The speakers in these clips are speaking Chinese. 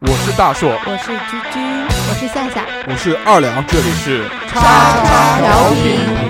我是大硕，我是居居，我是夏夏，我是二两，这里是叉叉调频。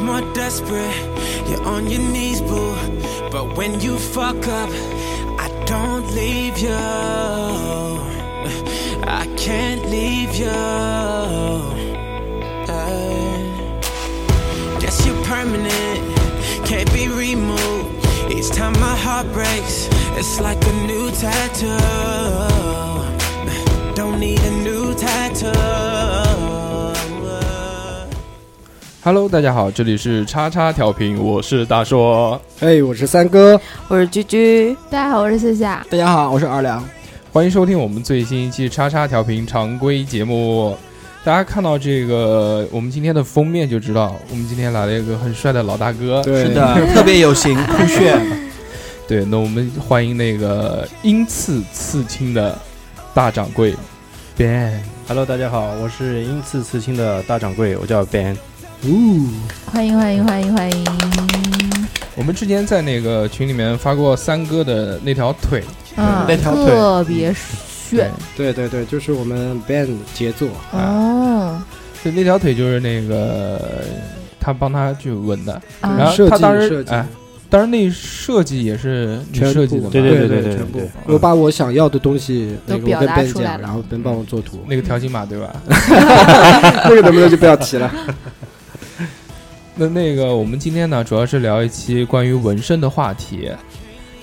More desperate? You're on your knees, boo. But when you fuck up, I don't leave you. I can't leave you. Uh, guess you're permanent, can't be removed. Each time my heart breaks, it's like a new tattoo. Don't need a new tattoo. Hello，大家好，这里是叉叉调频，我是大硕，哎，我是三哥，我是居居，大家好，我是夏夏。大家好，我是二良。欢迎收听我们最新一期叉叉调频常规节目。大家看到这个我们今天的封面就知道，我们今天来了一个很帅的老大哥。对是的，特别有型，酷炫。对，那我们欢迎那个鹰刺刺青的大掌柜 Ben。Hello，大家好，我是鹰刺刺青的大掌柜，我叫 Ben。呜，欢迎欢迎欢迎欢迎！我们之前在那个群里面发过三哥的那条腿，嗯，那条腿特别炫对对对，就是我们 band 杰作，哦。就那条腿就是那个他帮他去纹的，啊然后他当时设计哎，当然那设计也是你全设计的嘛，对对对对全部。我把我想要的东西那个跟都表达 Ben 讲，出来了然后 Ben 帮我做图。那个条形码对吧？那个能不能就不要提了？那那个，我们今天呢，主要是聊一期关于纹身的话题，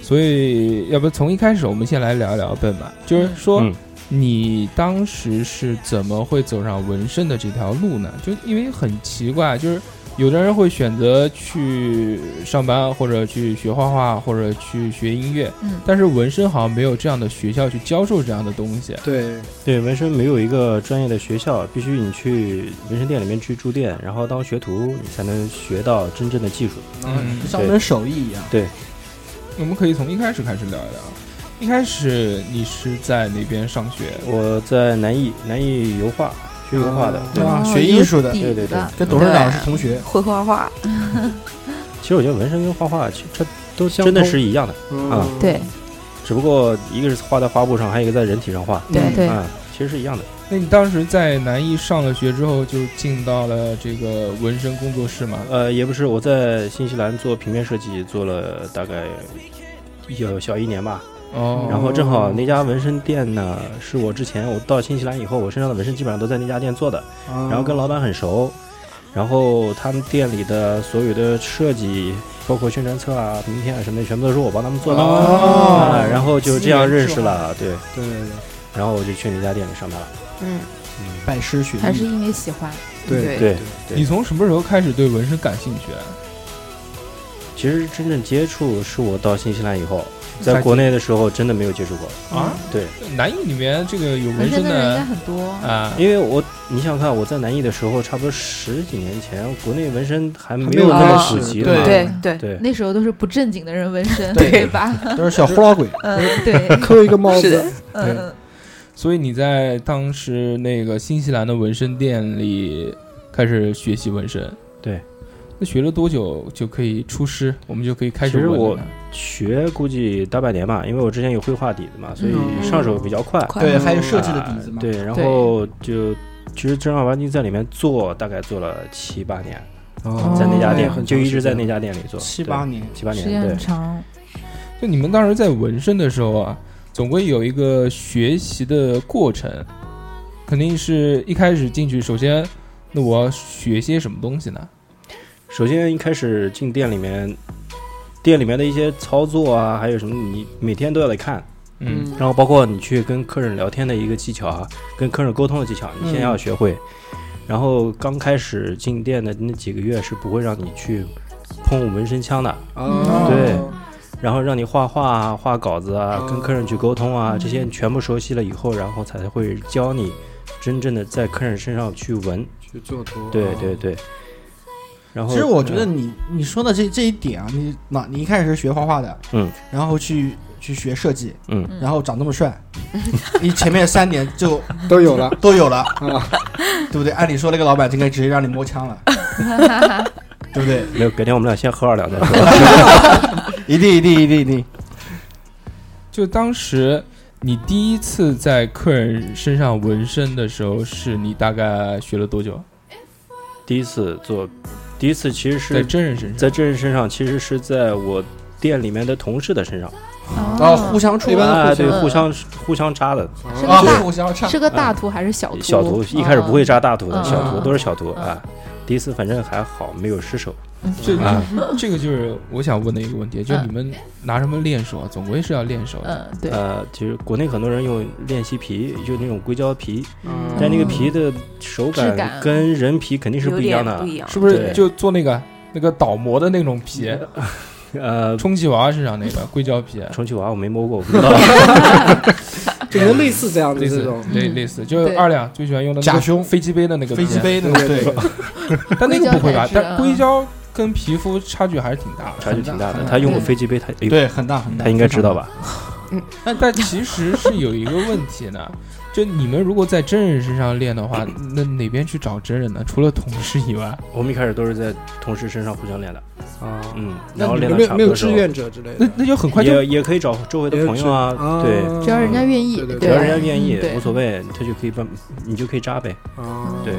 所以要不从一开始我们先来聊一聊笨吧，就是说、嗯。你当时是怎么会走上纹身的这条路呢？就因为很奇怪，就是有的人会选择去上班，或者去学画画，或者去学音乐，嗯但是纹身好像没有这样的学校去教授这样的东西。对，对，纹身没有一个专业的学校，必须你去纹身店里面去住店，然后当学徒，你才能学到真正的技术。嗯像门手艺一样。对我们可以从一开始开始聊一聊。一开始你是在哪边上学？我在南艺，南艺油画学油画的。对，啊哦学艺术的。对对对跟董事长是同学，会画画，其实我觉得纹身跟画画，其实这都相真的是一样的，啊。嗯对。只不过一个是画在画布上，还有一个在人体上画。对对，啊，其实是一样的。那你当时在南艺上了学之后，就进到了这个纹身工作室吗？呃，也不是，我在新西兰做平面设计，做了大概有小一年吧。哦，然后正好那家纹身店呢，是我之前我到新西兰以后，我身上的纹身基本上都在那家店做的，然然后跟老板很熟，然后他们店里的所有的设计，包括宣传册啊、名片啊什么的，全部都是我帮他们做的。哦。啊，然后就这样认识了，对，对对对。然后我就去那家店里上班了。嗯，嗯，拜师学艺。还是因为喜欢，对对。对对。你从什么时候开始对纹身感兴趣啊？其实真正接触是我到新西兰以后，在国内的时候真的没有接触过。啊，对，南艺里面这个有纹纹身身的人应该很多。啊，因为我你想想看，我在南艺的时候，差不多十几年前，国内纹身还没没有有那么普及的嘛。对对对那时候都是不正经的人纹身，对对吧？都是小呼啦鬼，嗯，对，扣一个帽子，，嗯，所以你在当时那个新西兰的纹身店里开始学习纹身。对，那学了多久就可以出师？我们就可以开始其实我纹学估计大半年吧，因为我之前有绘画底子嘛，所以嗯上手比较快。快对，还有设计的底子嘛。对，然后就其实正儿八经在里面做，大概做了七八年，哦在那家店很就一直在那家。店里做七八年，七八年，对时间很。长。就你们当时在纹身的时候啊，总归有一个学习的过程，肯定是一开始进去，首先，那我要学些什么东西呢？首先一开始进店里面，店里面的一些操作啊，还有什么，你每天都要得看。嗯，然后包括你去跟客人聊天的一个技巧啊，跟客人沟通的技巧，你先要学会。然后刚开始进店的那几个月是不会让你去碰纹身枪的，啊，对。然后让你画画啊、画稿子啊、哦跟客人去沟通啊，这些全部熟悉了以后，然后才会教你真正的在客人身上去纹。去做图，对啊对对。然后，其实我觉得嗯你你说的这这一点啊，你那你一开始是学画画的，嗯，然后去去学设计，嗯，然后长那么帅，你前面三年就 都有了都有了，啊，对不对？按理说那个老板就应该直接让你摸枪了，对不对？没有，改天我们俩先喝二两再说。一定一定一定一定。就当时你第一次在客人身上纹身的时候，是你大概学了多久？第一次做，第一次其实是在真人身上？在真人身上，其实是在我店里面的同事的身上，啊互相出一般啊，对，嗯互相互相扎的啊，是个大图还是小图？小图，一开始不会扎大图的，嗯。小图嗯。都是小图嗯。啊。第一次反正还好，没有失手嗯这啊。这个就是我想问的一个问题，就是你们拿什么练手啊？总归是要练手的。嗯，对，呃，其实国内很多人用练习皮，就那种硅胶皮，嗯但那个皮的手感感跟人皮肯定是不一样的不。一样，是不是就做那个那个倒模的那种皮？呃，充气娃娃身上那个硅胶皮，充气娃娃我没摸过，我不知道。就可能类似这样子类似这种，类类似，就是二两最喜欢用的那个假胸。飞机杯的那个飞机皮，杯那个，对，但那个不会吧？但硅胶跟皮肤差距还是挺大的。差距挺大的他用过飞机杯，他对，很大很大，他应该知道吧？嗯 但但其实是有一个问题呢，就你们如果在真人身上练的话，那哪边去找真人呢？除了同事以外，我们一开始都是在同事身上互相练的，啊，嗯，然后练没有没有志愿者之类的？那那就很快就也也可以找周围的朋友啊，对，只要人家愿意，对对只要人家愿意无所谓，他就可以帮，你就可以扎呗。啊，对，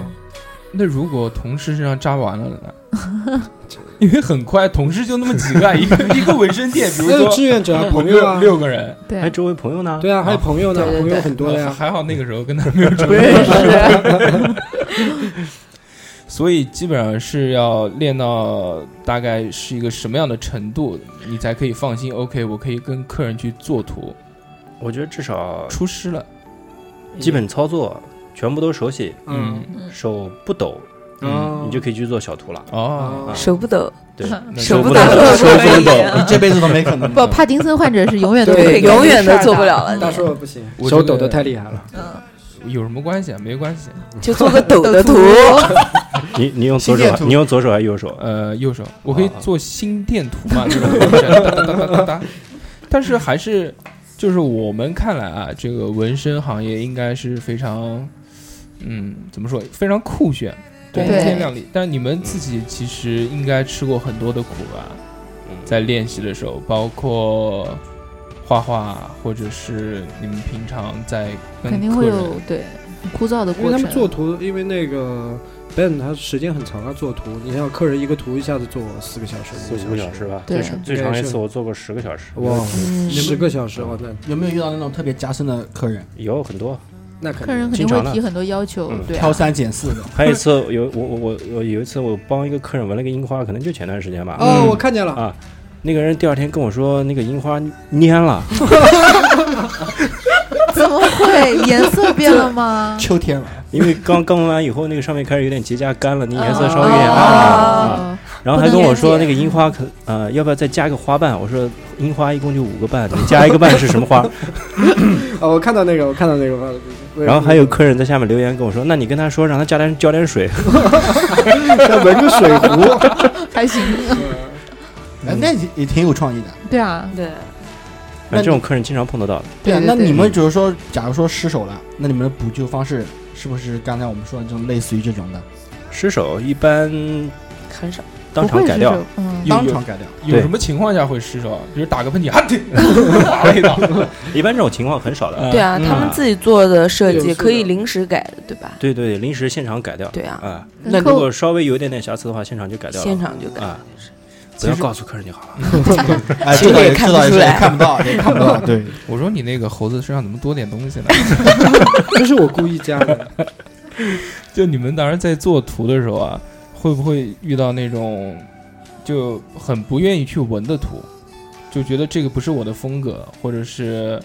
那如果同事身上扎完了呢？因为很快，同事就那么几个，一个一个纹身店，比如说志愿者啊，朋友六啊，六个人，对还周围朋友呢？对啊，还有朋友呢，朋友很多的呀。还好那个时候跟他没有什么不认识，所以基本上是要练到大概是一个什么样的程度，你才可以放心。OK，我可以跟客人去做图，我觉得至少出师了。基本操作全部都熟悉，嗯，手不抖，嗯，你就可以去做小图了。哦，手不抖，对，手不抖，手不抖。你这辈子都没可能。不，帕金森患者是永远都，不可以永远都做不了了，大你硕不行，手抖的太厉害了。嗯，有什么关系啊？没关系。就做个抖的图，你你用左手你用左手还是右手？呃，右手我可以啊做心电图嘛。但是还是就是我们看来啊，这个纹身行业应该是非常，嗯，怎么说，非常酷炫，光对鲜亮丽。但你们自己其实应该吃过很多的苦吧？嗯在练习的时候，包括画画，或者是你们平常在跟肯定会有对很枯燥的因为他过程。们做图，因为那个 Ben 他时间很长啊，做图，你像客人一个图一下子做四个小时、四五个小时吧，对最长最长一次我做过十个小时，哇，嗯十个小时，哇，那有没有遇到那种特别加深的客人，有很多。那客人肯定会提很多要求嗯，对啊挑三拣四的？还有一次有我我我我有一次我帮一个客人纹了个樱花，可能就前段时间吧。哦，我看见了，啊，那个人第二天跟我说那个樱花蔫了，怎么会颜色变了吗？秋天了，因为刚刚纹完以后，那个上面开始有点结痂干了，那颜色稍微有点暗了。然后还跟我说那个樱花可呃要不要再加个花瓣？我说樱花一共就五个瓣，你加一个瓣是什么花？哦，我看到那个，我看到那个，然后还有客人在下面留言跟我说，那你跟他说让他加点浇点水。再纹个水壶，还行，哎，那也也挺有创意的。对啊，对，那这种客人经常碰得到的。对啊，那你们就是说，假如说失手了，那你们的补救方式是不是刚才我们说的这种类似于这种的，失手一般很少。当场改掉嗯，当场改掉？有什么情况下会失手？比如打个喷嚏，啊对，划了一道。一般这种情况很少的。对啊，嗯他们自己做的设计可以临时改的，对吧？对对，临时现场改掉。对啊，啊，那如果稍微有一点点瑕疵的话，现场就改掉了。现场就改。啊，不要告诉客人就好了。哎，其实也这倒这倒是看不出来看不到，也看不到。对，我说你那个猴子身上怎么多点东西呢？这是我故意加的。就你们当时在做图的时候啊，会不会遇到那种就很不愿意去纹的图，就觉得这个不是我的风格，或者是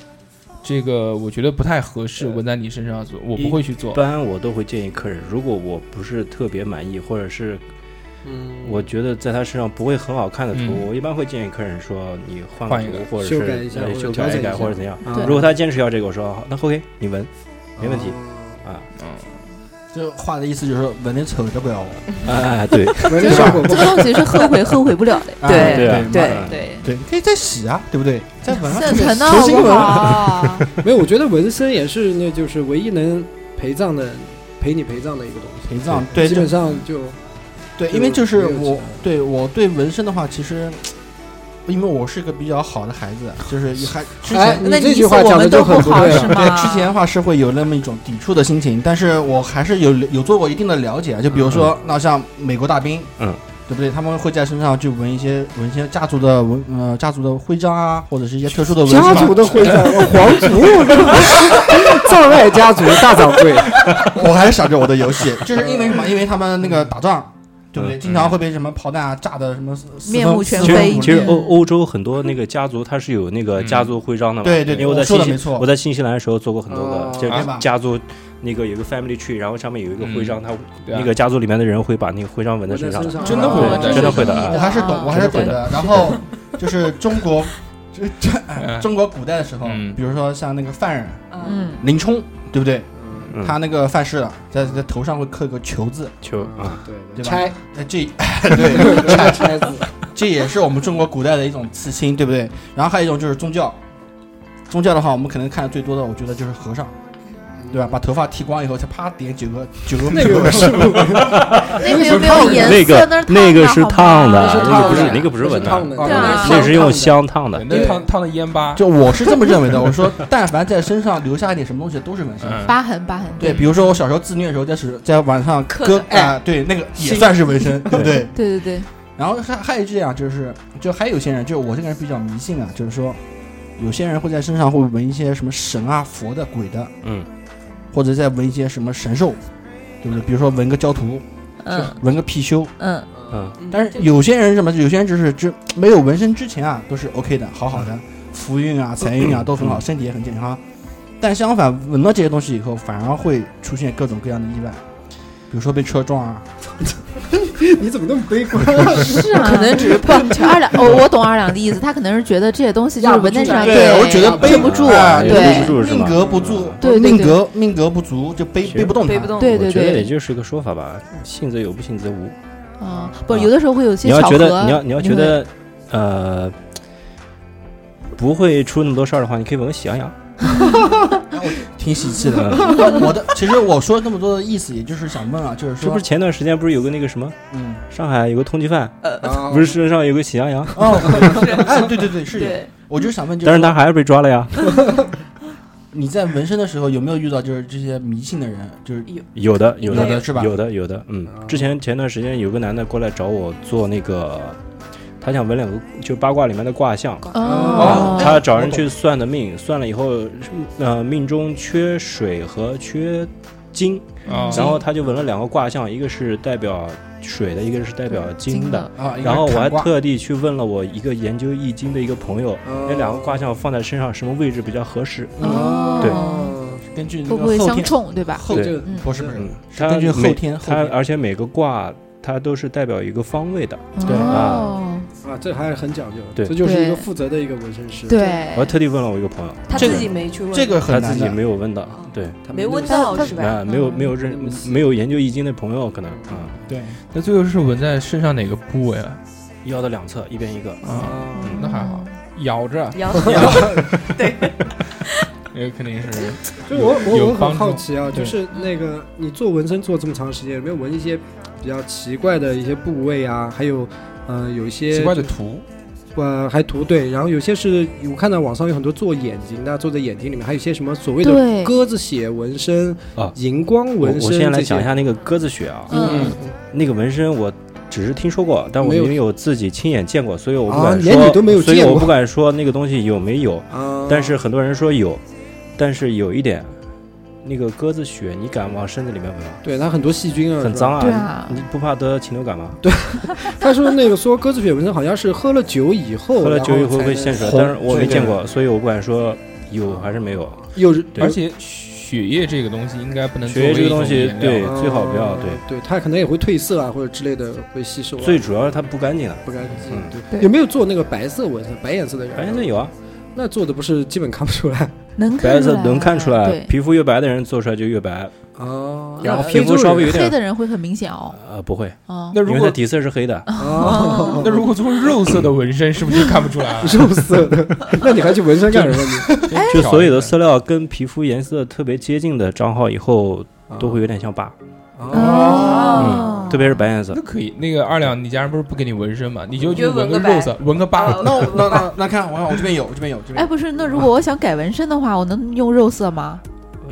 这个我觉得不太合适，纹在你身上做，我不会去做一。般我都会建议客人，如果我不是特别满意，或者是嗯，我觉得在他身上不会很好看的图，嗯。我一般会建议客人说你换换一个，图或者是呃改一下或者修改一改调整一下。或者怎样。如果他坚持要这个，我说好，那 OK，你纹没问题。哦。啊。嗯，这话的意思就是说纹的丑的不要我。哎哎，对 纹的效果不这个东西是后悔后悔不了的。对对啊对嗯对，对，可以再洗啊，对不对？再纹上重新纹。好？没有，我觉得纹身也是，那就是唯一能陪葬的、陪你陪葬的一个东西。陪葬对，基本上就对，因为就是我对我对纹身的话，其实因为我是个比较好的孩子，就是还之哎前你这句话讲的就很不对对是吗？之前的话是会有那么一种抵触的心情，但是我还是有有做过一定的了解，就比如说那像美国大兵，嗯。对不对？他们会在身上去纹一些纹一些家族的纹呃家族的徽章啊，或者是一些特殊的纹家族的徽章，皇族，葬爱家族大掌柜。我还想着我的游戏，就是因为什么？因为他们那个打仗，对不对？嗯经常会被什么炮弹啊炸的什么面目全其实非其实嗯欧欧洲很多那个家族，它是有那个家族徽章的嘛。对对对，因为我在新西我。在新西兰的时候做过很多哦个，就家族那个有个 family tree，然后上面有一个徽章，它对啊那个家族里面的人会把那个徽章纹在身上真的会啊的，真的会的啊我还是懂，我还是懂的。然后就是中国，这中国古代的时候嗯，比如说像那个犯人嗯，林冲，对不对？嗯。他那个犯事了，在在头上会刻个球字，球啊，对对吧？拆。哎，这 对拆拆字，这也是我们中国古代的一种刺青，对不对？然后还有一种就是宗教，宗教的话，我们可能看的最多的，我觉得就是和尚。对吧？把头发剃光以后，才啪点九个九个那个是不那个有没有颜那个色？那那个是烫的，那个不是烫的那个不是纹的，那是用香烫的对。那烫烫的烟疤，就我是这么认为的，我说但凡在身上留下一点什么东西，都是纹身。嗯疤痕疤痕。对，比如说我小时候自虐的时候，在是在晚上割啊，对，那个也算是纹身，对不对？对对对，然后还还有这样，就是就还有些人，就我这个人比较迷信啊，就是说有些人会在身上会纹一些什么神啊、佛的、鬼的，嗯，或者再纹一些什么神兽，对不对？比如说纹个焦图，嗯纹个貔貅。嗯，嗯，但是有些人什么？有些人就是就没有纹身之前啊，都是 OK 的，好好的，福运啊、财运啊都很好，身体也很健康。但相反，纹了这些东西以后，反而会出现各种各样的意外，比如说被车撞啊，你怎么那么悲观？是啊，可能只是不二两。哦，我懂二两的意思，他可能是觉得这些东西就是纹在身上，对，我觉得背背不住，哎背对不住是吧命格不住，对对对。命格命格不足就背背不动它，背不动。对对我觉得也对，就是一个说法吧，信则有，不信则无。啊，不，有的时候会有些你要巧合。觉得，你要你要觉会。得，呃，不会出那么多事儿的话，你可以纹个喜羊羊。挺喜气的。我的其实我说那么多的意思，也就是想问啊，就是说这不是，前段时间不是有个那个什么，嗯，上海有个通缉犯，呃 不是身上有个喜羊羊，哦，哎，对对对，是我就想问，就是但是他还是被抓了呀。你在纹身的时候有没有遇到就是这些迷信的人？就是有，有的，有的是吧有的，有的。嗯，之前前段时间有个男的过来找我做那个，他想纹两个，就八卦里面的卦象。哦，他找人去算的命，算了以后，呃，命中缺水和缺金，啊然后他就纹了两个卦象，一个是代表水的，一个是代表金的。啊，然后我还特地去问了我一个研究易经的一个朋友，那两个卦象放在身上什么位置比较合适？哦，对。根据那会不会相个后天冲，对吧？后对。这个嗯不是不是根据后天后它而且每个卦它都是代表一个方位的。对哦，啊，这还是很讲究，对。这就是一个负责的一个纹身师。对。我还特地问了我一个朋友，他这个自己没去问，这个他自己很难的。没有问到，对，他没问到到是吧？啊，没有嗯。没有认没有研究易经的朋友可能啊，对，那最后是纹在身上哪个部位啊？腰的两侧一边一个，啊，那还好，咬着，摇那 个肯定是就我我我很助。好奇啊，对。就是那个你做纹身做这么长时间，有没有纹一些比较奇怪的一些部位啊？还有，嗯、有一些奇怪的图，呃，还图对，然后有些是我看到网上有很多做眼睛的，做在眼睛里面，还有一些什么所谓的鸽子血纹身啊。荧光纹身。我先来讲一下那个鸽子血啊，嗯，那个纹身我只是听说过，但我没有没有自己亲眼见过，所以我不啊敢说，连你都没有见过。所以我不敢说那个东西有没有。啊，但是很多人说有，但是有一点，那个鸽子血你敢往身子里面纹吗？对它很多细菌啊，很脏啊，啊你不怕得禽流感吗？对 他说那个说鸽子血纹身好像是喝了酒以后，喝了酒以后会现出来，但是我没见过，所以我不敢说有还是没有？有而且血液这个东西应该不能血液这个东西对最好不要哦对对，它可能也会褪色啊，或者之类的会吸收啊，最主要是它不干净啊。不干净。嗯对，对有没有做那个白色纹身、白颜色的人？白颜色有啊，那做的不是基本看不出来能看出来白色能看出来，对，皮肤越白的人做出来就越白。哦。然后那皮肤稍微有点黑点的人会很明显哦。呃不会，哦，那如果因为它底色是黑的。哦，那如果做肉色的纹身，是不是就看不出来了？肉色的，那你还去纹身干什么？你就所有的色料跟皮肤颜色特别接近的账号以后都会有点像疤，哦嗯，特别是白颜色那。可以。那个二两，你家人不是不给你纹身吗？你就去纹纹个肉色，纹个疤。那我 那那那看，我看我这边有，我这边有，这边哎，不是，那如果我想改纹身的话，我能用肉色吗？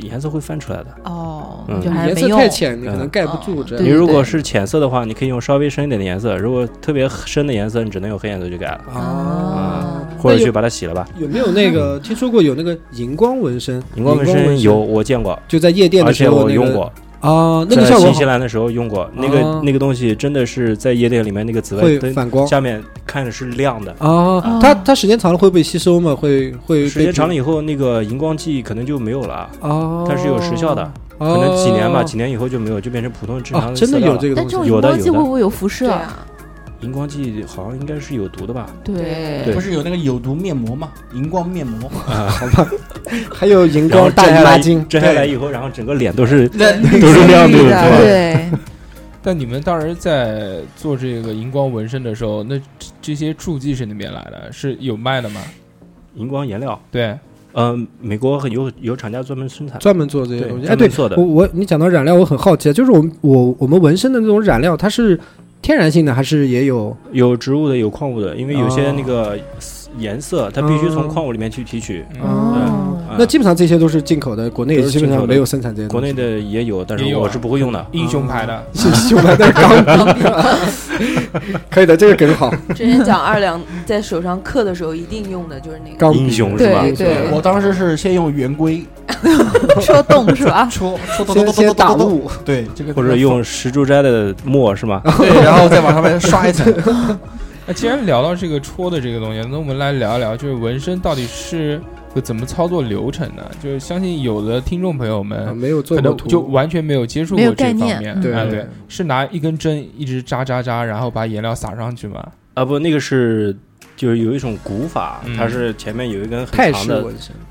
颜色会翻出来的。哦，嗯就还是没用。太浅，你可能盖不住。你如果是浅色的话，你可以用稍微深一点的颜色；如果特别深的颜色，你只能用黑颜色去改了，啊，或者去把它洗了吧。有没有那个听说过有那个荧光纹身？荧光纹身有，我见过，就在夜店而且的时候那个我用过，啊，那个在效果新西兰的时候用过。那个哦那个东西真的是在夜店里面那个紫外灯反光。下面看着是亮的。啊，它它时间长了会被吸收吗？会会时间长了以后，那个荧光剂可能就没有了，啊，它是有时效的，可能几年吧，几年以后就没有，就变成普通正常的色料了。有这个东西。但这种荧有的有的。光剂会不会有辐射？对啊，荧光剂好像应该是有毒的吧？对对不是有那个有毒面膜吗？荧光面膜，啊，好吧 还有荧光大摘下来姨妈巾，摘下来以后，然后整个脸都是那都是亮度，对？对，但你们当时在做这个荧光纹身的时候，那这这些助剂是哪边来的？是有卖的吗？荧光颜料，对，嗯，美国有有厂家专门生产，专门做这些东西。哎，对我我你讲到染料，我很好奇啊，就是我们我我们纹身的那种染料，它是天然性的还是也有？有植物的，有矿物的，因为有些哦那个颜色它必须从哦矿物里面去提取。嗯哦，啊那基本上这些都是进口的，国内基本上没有生产这些。国内的也有，但是我是不会用的。英雄牌的，英雄牌的钢笔，可以的，这个梗好。之前讲二两在手上刻的时候一定用的就是那个钢笔英雄是吧？对对我当时是先用圆规戳洞是吧？戳戳洞先打雾，对这个或者用石柱斋的墨是吗？对，然后再往上面刷一层。那既然聊到这个戳的这个东西，那我们来聊一聊，就是纹身到底是个怎么操作流程呢？就是相信有的听众朋友啊们没有做可能过图，就完全没有接触过这方面，对啊对，是拿一根针一直扎扎扎，然后把颜料撒上去吗？啊不，那个是就是有一种古法，嗯。它是前面有一根很长的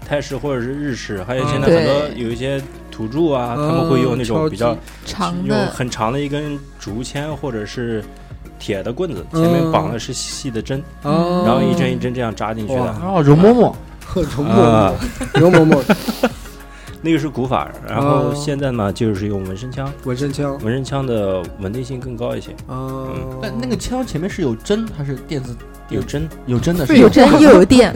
泰式或者是日式，还有嗯现在很多有一些土著啊，嗯他们会用那种比较用长的。很长的一根竹签或者是铁的棍子，嗯前面绑的是细的针，啊，然后一针一针这样扎进去的。哇哦，容嬷嬷，容啊嬷嬷，容嬷嬷，那个是古法，然后哦现在呢就是用纹身枪，纹身枪。纹身枪的稳定性更高一些，啊，那那个枪前面是有针还是电子？有针，有针的，是有针 又有电，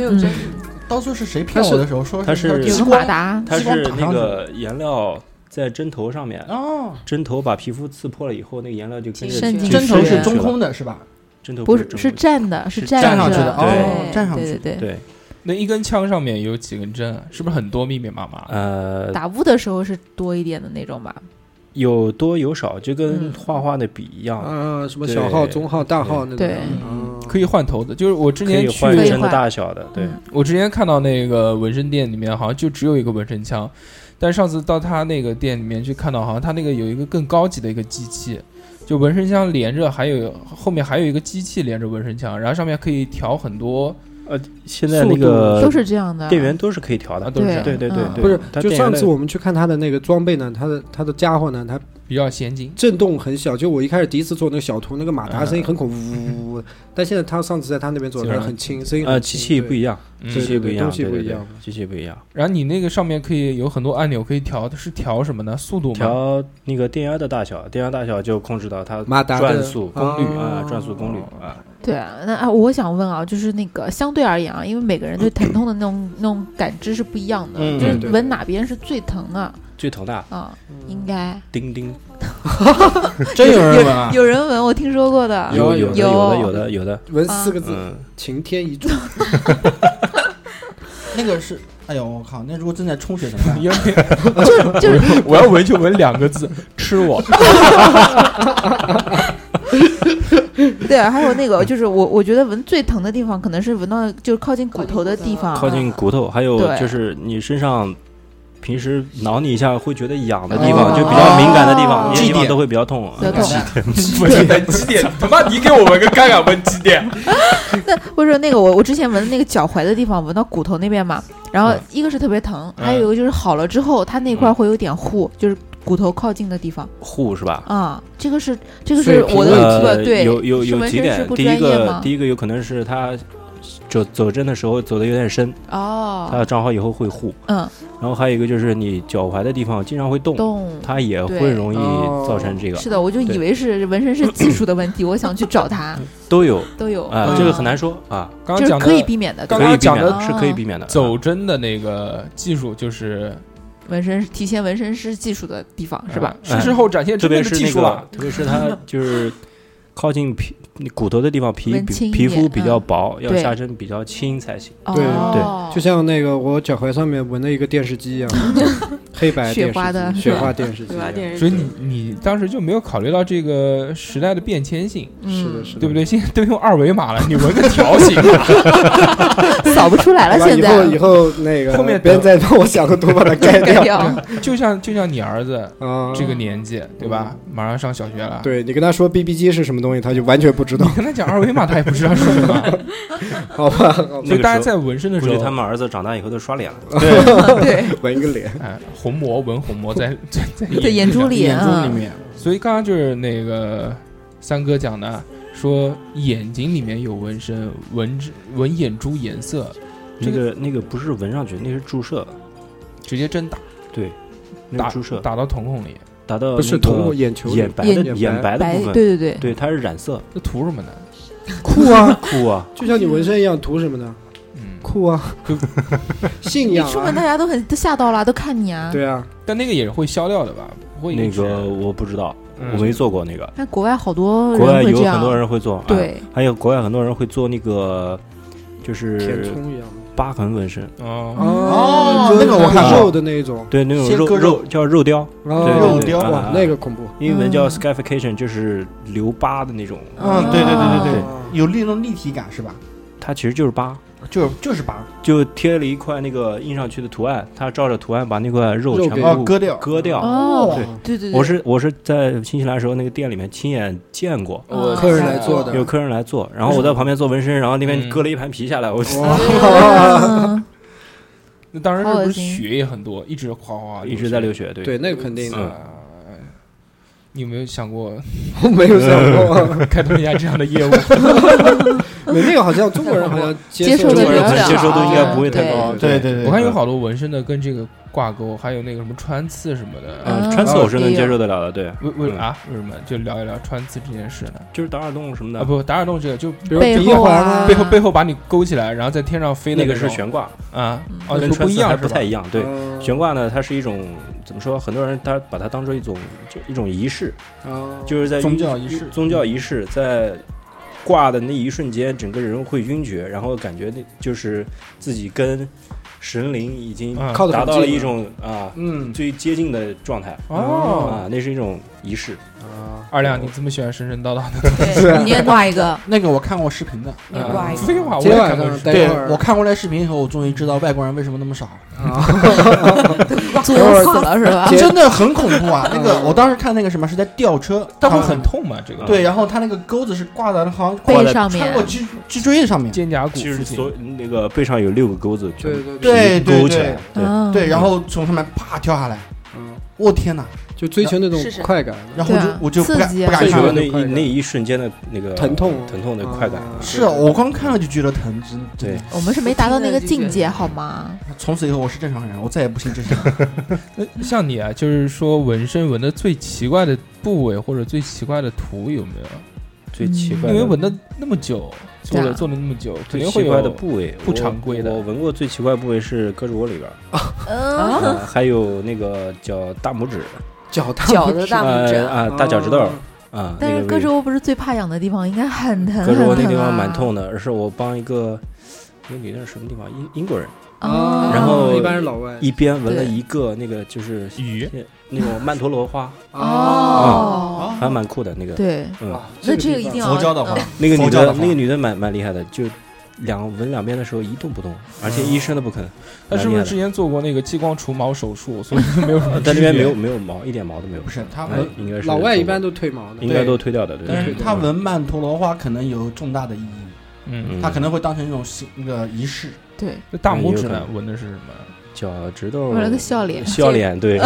当初是谁骗我的时候说它是激光达，它是那个颜料在针头上面，哦，针头把皮肤刺破了以后，那个颜料就跟着针头是中空的是吧？针头不是是是中空站的，是是站站上去的的，哦对站上去对对对。对，那一根枪上面有几根针啊？是不是很多密密麻麻？呃，打雾的时候是多一点的那种吧？有多有少，就跟嗯。画画的笔一样，啊，什么小号、中号、大号那种，对。嗯可以换头的，就是我之前去可以换针的大小的，对，嗯。我之前看到那个纹身店里面好像就只有一个纹身枪，但上次到他那个店里面去看到，好像他那个有一个更高级的一个机器，就纹身枪连着，还有后面还有一个机器连着纹身枪，然后上面可以调很多，呃，现在那个都是这样的。电源都是可以调的，啊都是对对对嗯对，不是，就上次我们去看他的那个装备呢，他的他的家伙呢，它比较先进。震动很小。就我一开始第一次做那个小图，那个马达声音很恐怖，嗯呜呜呜但现在他上次在他那边做的很轻，声音呃，机器不一样，嗯机器不一样，东西不一样机器不一样。然后你那个上面可以有很多按钮可以调，是调什么呢？速度吗？调那个电压的大小，电压大小就控制到它马达转速功率啊哦，转速功率啊。对啊，那啊，我想问啊，就是那个相对而言啊，因为每个人对疼痛的那种那种感知是不一样的，嗯就是纹哪边是最疼的最疼的啊？应该钉钉，真有人纹啊！有人闻，我听说过的。有有有有的有的有的，纹四个字嗯，“晴天一柱 那个是，哎呦我靠！那如果正在充血怎么办？因为就就是我要闻就闻两个字，吃我。对啊，还有那个就是我我觉得闻最疼的地方，可能是闻到就是靠近骨头的地方，靠近骨头，还有就是你身上平时挠你一下会觉得痒的地哦方，就比较敏感的地哦方，那些地基点方都会比较痛。比较痛。闻闻 几点？他妈你给我闻个干敢闻几点？那我说那个我我之前闻的那个脚踝的地方，闻到骨头那边嘛，然后嗯一个是特别疼，嗯还有一个就是好了之后，它那块儿会有点糊，就是骨头靠近的地方护是吧？啊。这个是这个是我的呃，对对，有有有几点，第一个第一个有可能是他走走针的时候走的有点深，哦，它，长好以后会护。嗯，然后还有一个就是你脚踝的地方经常会动，动。它也会容易哦造成这个，是的，我就以为是纹身师技术的问题，我想去找他，都有。都有。啊，这个很难说啊，就是刚刚讲的可以避免的，刚可以讲的免的是可以避免的。走针的那个技术就是纹身体现纹身师技术的地方是吧？是时候展现特别真的是技术了，。特别是他就是靠近皮骨头的地方，皮温皮肤比较嗯。薄，要下身比较轻才行。对对，就像那个我脚踝上面纹了一个电视机一样，黑白电视雪花的雪花电视机所以你你当时就没有考虑到这个时代的变迁性，是的，嗯，是的，对不对？现在都用二维码了，你纹个条形。啊，扫不出来了，现在。以后以后那个后面别人再帮我想个图把它盖掉。改掉。就像就像你儿子啊。这个年纪，对吧？马上上小学了，对你跟他说 BB 机是什么东西，他就完全不知道你，跟他讲二维码，他也不知道是什么。好吧？好吧所以大家在纹身的时候，他们儿子长大以后都刷脸了。对，纹一个脸，哎，虹膜纹虹膜在在在在眼珠里眼啊珠里面。所以刚刚就是那个三哥讲的，说眼睛里面有纹身，纹纹眼珠颜色，那个那个不是纹上去，那是注射，直接针打对，那打注射，打到瞳孔里，打到不是那个瞳孔眼球眼白的眼白的白，部分，对对对，对，它是染色，那涂什么呢？酷啊，酷啊，就像你纹身一样，涂什么呢？嗯，酷啊，信仰一出门大啊，家都很都吓到了，都看你啊。对啊，但那个也是会消掉的吧？不会那个我不知道，嗯我没做过那个。但国外好多国外有很多人会做，啊对，还有国外很多人会做那个，就填是充一样。疤痕纹身，哦，哦那个我看过肉的那种，对，那种肉肉。肉叫肉雕，哦肉雕哇啊，那个恐怖。英文叫嗯。scarification，就是留疤的那种，嗯，对对对对对。哦，有那种立体感是吧？它其实就是疤，就是就是把，就贴了一块那个印上去的图案，他照着图案把那块肉全部哦，割掉，割掉。哦对，对对对，我是我是在新西兰的时候，那个店里面亲眼见过，嗯客人来做的。有客人来做，然后我在旁边做纹身，然后那边嗯割了一盘皮下来，我嗯 那当时是不是血也很多，一直哗哗一直在流。血，对，对，那个肯定的，啊你有没有想过 我没有想过。开通一下这样的业务？没那个好像中国人好像接受受的比较中国人可能接受度应该少不会太对高。对对对，我看有好多纹身的跟这个挂钩，还有那个什么穿刺什么的。穿刺我是能接受得了的，对，嗯为为啊？为什么？就聊一聊穿刺这件事呢？就是打耳洞什么啊，的，不，打耳洞这个就比如背鼻环后啊背后背后把你勾起来，然后在天上飞的那个种是悬挂，啊，跟不穿刺还？不太一样。对，嗯悬挂呢，它是一种怎么说？很多人他把它当做一种就一种仪式，哦就是在宗教仪式宗教仪式在挂的那一瞬间，整个人会晕厥，然后感觉那就是自己跟神灵已经达到了一种啊嗯最接近的状态哦，啊，那是一种仪式。啊，二亮，你这么喜欢神神叨叨的？对，你也挂一个，那个我看过视频的，你挂一个废话，我今天晚也看过对我看过那视频以后，我终于知道外国人为什么那么少，啊，作死了是吧？真的很恐怖啊！那个我当时看那个什么是在吊车，但会很痛嘛？这个对，然后他那个钩子是挂在好像挂上面穿过脊脊椎上面，肩胛骨其实附近所那个背上有六个钩子，对对对对对，然后从上面啪跳下来，嗯，我天哪！就追求那种快感，然后我就我就不敢刺激啊。就觉不敢去那一那一瞬间的那个疼痛。疼痛的快感。啊。是我刚看了就觉得疼，真真的。对。我们是没达到那个境界好吗？从此以后我是正常人，我再也不信正常人。那像你啊，就是说纹身纹的最奇怪的部位或者最奇怪的图有没有？最奇怪的因为纹的那么久，做了做了那么久，肯最定会奇怪的有部位，不常规的。我纹过最奇怪部位是胳肢窝里边 啊还有那个叫大拇指，脚大脚的大拇指呃啊大脚趾头啊，但是胳肢窝不是最怕痒的地方，应该很疼，胳肢窝那地方蛮痛的，而是我帮一个那个女的是什么地方？英英国人，哦。然后一般是老外。一边纹了一个那个就是鱼那种曼陀罗花，哦，还蛮酷的那个。对，嗯，那这个一定要佛教的那个女的那个女的蛮蛮厉害的，就两纹两边的时候一动不动，而且一声都不吭。他是不是之前做过那个激光除毛手术，所以没有什么知觉在那边没有没有毛，一点毛都没有。不是他哎纹，应该是老外一般都都退毛的，应该都推掉的，对但是。他纹曼陀罗花可能有重大的意义，嗯，嗯他可能会当成一种形那个仪式。对，那大拇指纹的是什么？脚趾头纹了个笑脸笑脸对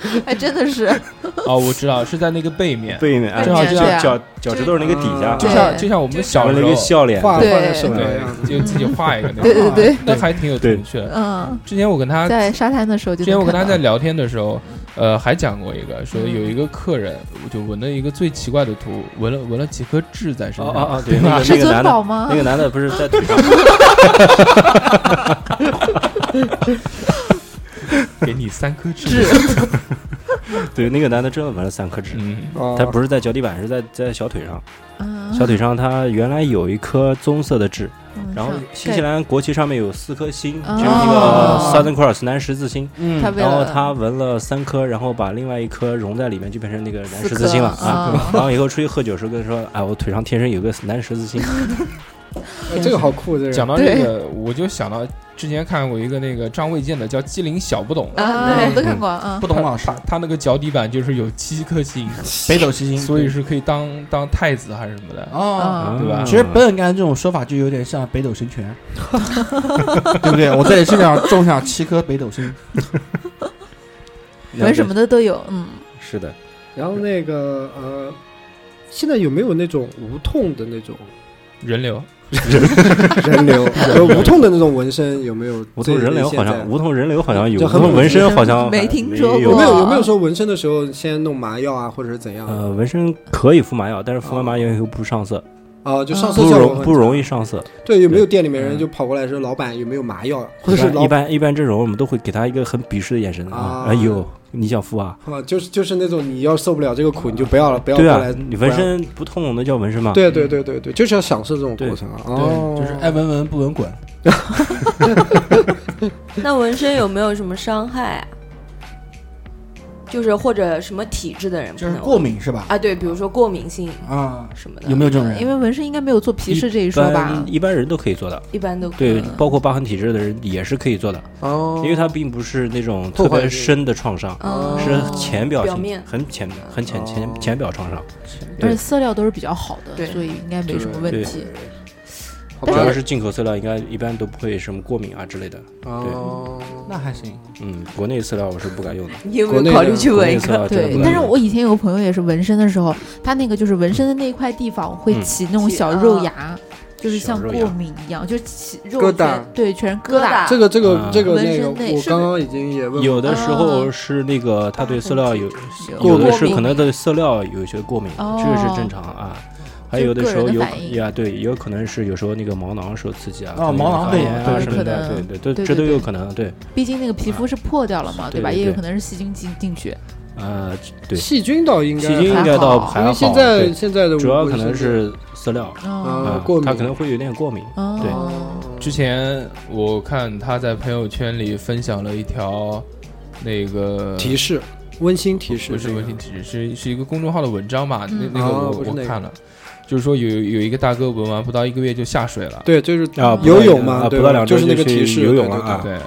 哎，真的是，哦，我知道是在那个背面，背面，哎正好就像脚脚趾头那个底下，就像就像我们小时候个笑脸，画画对在手上对，就自己画一个那对个，对对，那还挺有童趣的。嗯，之前我跟他在沙滩的时候就之前我跟他在聊天的时候，呃，还讲过一个，说有一个客人就纹了一个最奇怪的图，纹了纹了几颗痣在身上。哦哦哦，对，那个男的宝吗那？个男的不是在腿上，给你三颗痣。对，那个男的真的纹了三颗痣，他不是在脚底板，是在在小腿上。嗯小腿上他原来有一颗棕色的痣，嗯然后新西兰国旗上面有四颗星，哦就是那个 Southern Cross 南十字星。嗯然后他纹了三颗，然后把另外一颗融在里面，就变成那个南十字星了啊。啊然后以后出去喝酒时候跟他说，哎，我腿上天生有个南十字星。哎 这个好酷，这个。讲到这个，我就想到之前看过一个那个张卫健的叫《机灵小不懂》，啊，嗯。我都看过啊不，懂老师。他，他那个脚底板就是有七颗星，北斗七星，所以是可以当当太子还是什么的。哦。啊对吧？其实本本干这种说法就有点像北斗神拳，对不对？我在你身上种下七颗北斗星，纹什么的都有，嗯，是的，然后那个呃，现在有没有那种无痛的那种人流，人人流？有无痛的那种纹身有没有？无痛人流好像无痛人流好像有，无痛纹身好像没听说过有没有有没有说纹身的时候先弄麻药啊，或者是怎样？呃，纹身可以敷麻药，但是敷完麻药以后不上色，啊，就上嗯色不容不容易上色。对，有没有店里面人嗯就跑过来说老板有没有麻药，或者是一般一般这种我们都会给他一个很鄙视的眼神啊哎呦，你想敷啊？啊，就是就是那种你要受不了这个苦你就不要了，不要过来。，你纹身不痛那叫纹身吗？对对对对对，就是要享受这种过程啊。哦，对，就是爱纹纹不纹滚。那纹身有没有什么伤害啊？就是或者什么体质的人不就是过敏是吧？啊？对，比如说过敏性啊，什么的，有没有这种人？因为纹身应该没有做皮试这一一说吧？一般人都可以做的。一般都对嗯，包括疤痕体质的人也是可以做的，哦，因为它并不是那种特别深的创伤，哦是浅表性表面，很浅很浅浅哦浅表创伤。而且色料都是比较好的，对所以应该没什么问对题。主要是进口饲料，应该一般都不会什么过敏啊之类的。哦，那还行。嗯，国内饲料我是不敢用的。你有没国内考虑去国纹一个？对。但是我以前有个朋友也是纹身的时候，他那个就是纹身的那一块地方会嗯起那种小肉啊芽，就是像过敏一样，就是起肉疙瘩全对，全是疙疙瘩这个这个这个那个，身内是我刚刚已经也问有的时候哦是那个他对饲料有，有有的是可能对饲料有一些过敏，哦这个是正常啊。还有的时候有呀，对，也有可能是有时候那个毛囊受刺激啊，哦可能有毛囊炎啊对什么的，对对，这都有可能，对，毕竟那个皮肤是破掉了嘛，对对对也有可能是细菌进进去。呃，对，细菌倒应该细菌应该倒好还好，因为现在现在的主要可能是饲料，哦啊过敏它可能会有点过敏，对。哦，之前我看他在朋友圈里分享了一条那个提示，温馨提示，不是温馨提示，是是一个公众号的文章嘛？嗯。那那个我我看了，就是说有有一个大哥纹完不到一个月就下水了，对，就是啊，游泳嘛对不到两周就是那个去提示游泳对对了啊，对，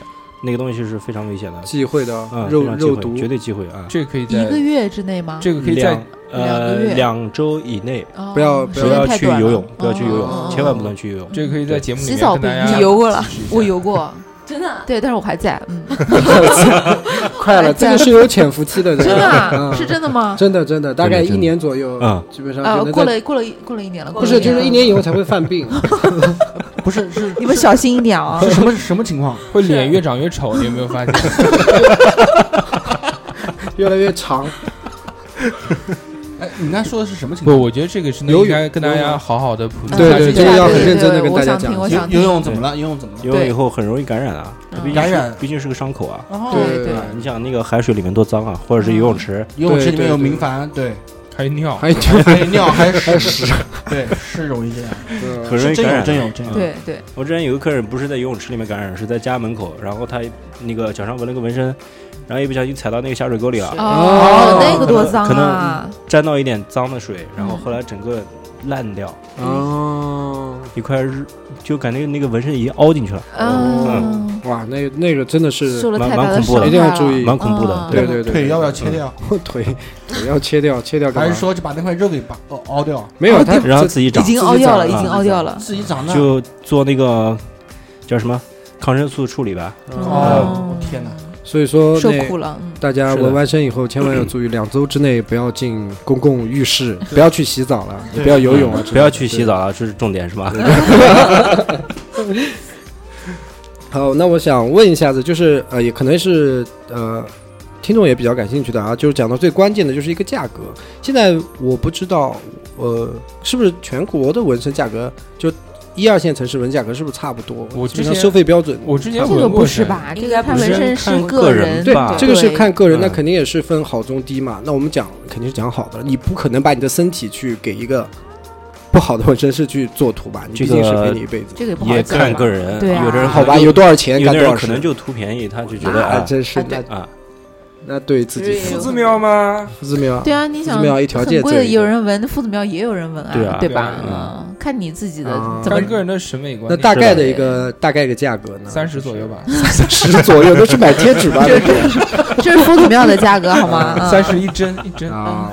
那个东西是非常危险的，忌讳的啊，肉肉毒，绝对忌讳啊，这个可以在一个月之内吗？这个可以在呃两周以内。哦。不要不要去游泳，不要去游哦。泳，千万不能去游泳。这个可以在节目里洗澡不？面跟大家你游过了？我游过，真的？啊对，但是我还在，嗯，快了，这个是有潜伏期的，真的是真的吗？真的真的，大概一年左右，嗯基本上啊，过了过了过了一年了，不是就是一年以后才会犯病，不是是你们小心一点啊！是什么什么情况？会脸越长越丑，你有没有发现？越来越长。哎，你刚才说的是什么情不，况？我觉得这个是应该跟大家好好的普及对对这个要很对认真地对跟大家讲游游泳怎么了？游泳怎么了？游泳以后很容易感染啊，感染。毕竟是个伤口啊。哦对对啊，你想那个海水里面多脏啊，或者是游泳池，游泳池里面有对对对。明矾，对，还有尿，还尿还是屎，对，是容易这样，很容易感染。真有真有。对对，我之前有个客人不是在游泳池里面感染，是在家门口，然后他那个脚上纹了个纹身，然后一不小心踩到那个下水沟里了，哦，那个多脏可能啊！沾到一点脏的水，然后后来整个烂掉，哦，一块日就感觉那个纹身已经凹进去了，嗯，哇，那那个真的是蛮蛮恐怖的。一定要注意。蛮恐怖的嗯对。对对，腿要不要切掉？腿腿要切掉，切掉？还是说就把那块肉给拔哦凹掉？没有他然后自己长，已经凹掉了，已自己长经凹掉了。自己长那就做那个叫什么？抗生素处理吧。哦，天哪！所以说受苦了，嗯，大家纹完身以后，千万要注意，两周之内不要进公共浴室，不要去洗澡了，也不要游泳啊，嗯。不要去洗澡了，这是重点是吧？好，那我想问一下子，就是呃，也可能是呃，听众也比较感兴趣的啊，就是讲到最关键的就是一个价格。现在我不知道，呃，是不是全国的纹身价格就一二线城市纹价格是不是差不多？我之前收费标准。我之前这个不是吧？这个他应该不是纹身是看个人人，对吧，这个是看个人，那嗯肯定也是分好中低嘛。那我们讲肯定是讲好的，你不可能把你的身体去给一个不好的纹身师去做图吧？你毕竟是陪你一辈子。这个也看个人，对啊有的人好吧，有多少钱有的干多少可能就图便宜，他就觉得啊真是的啊，那对自己夫子庙吗？夫子庙对啊，你想夫子庙一条街很贵的有人纹，夫子庙也有人纹对啊对吧？对嗯，看你自己的啊怎么看个人的审美观那。大概的一个大概一个价格呢？三十左右吧，三十左右，都是买贴纸吧？这都是这是夫子庙的价格好吗？嗯三十一针一针，啊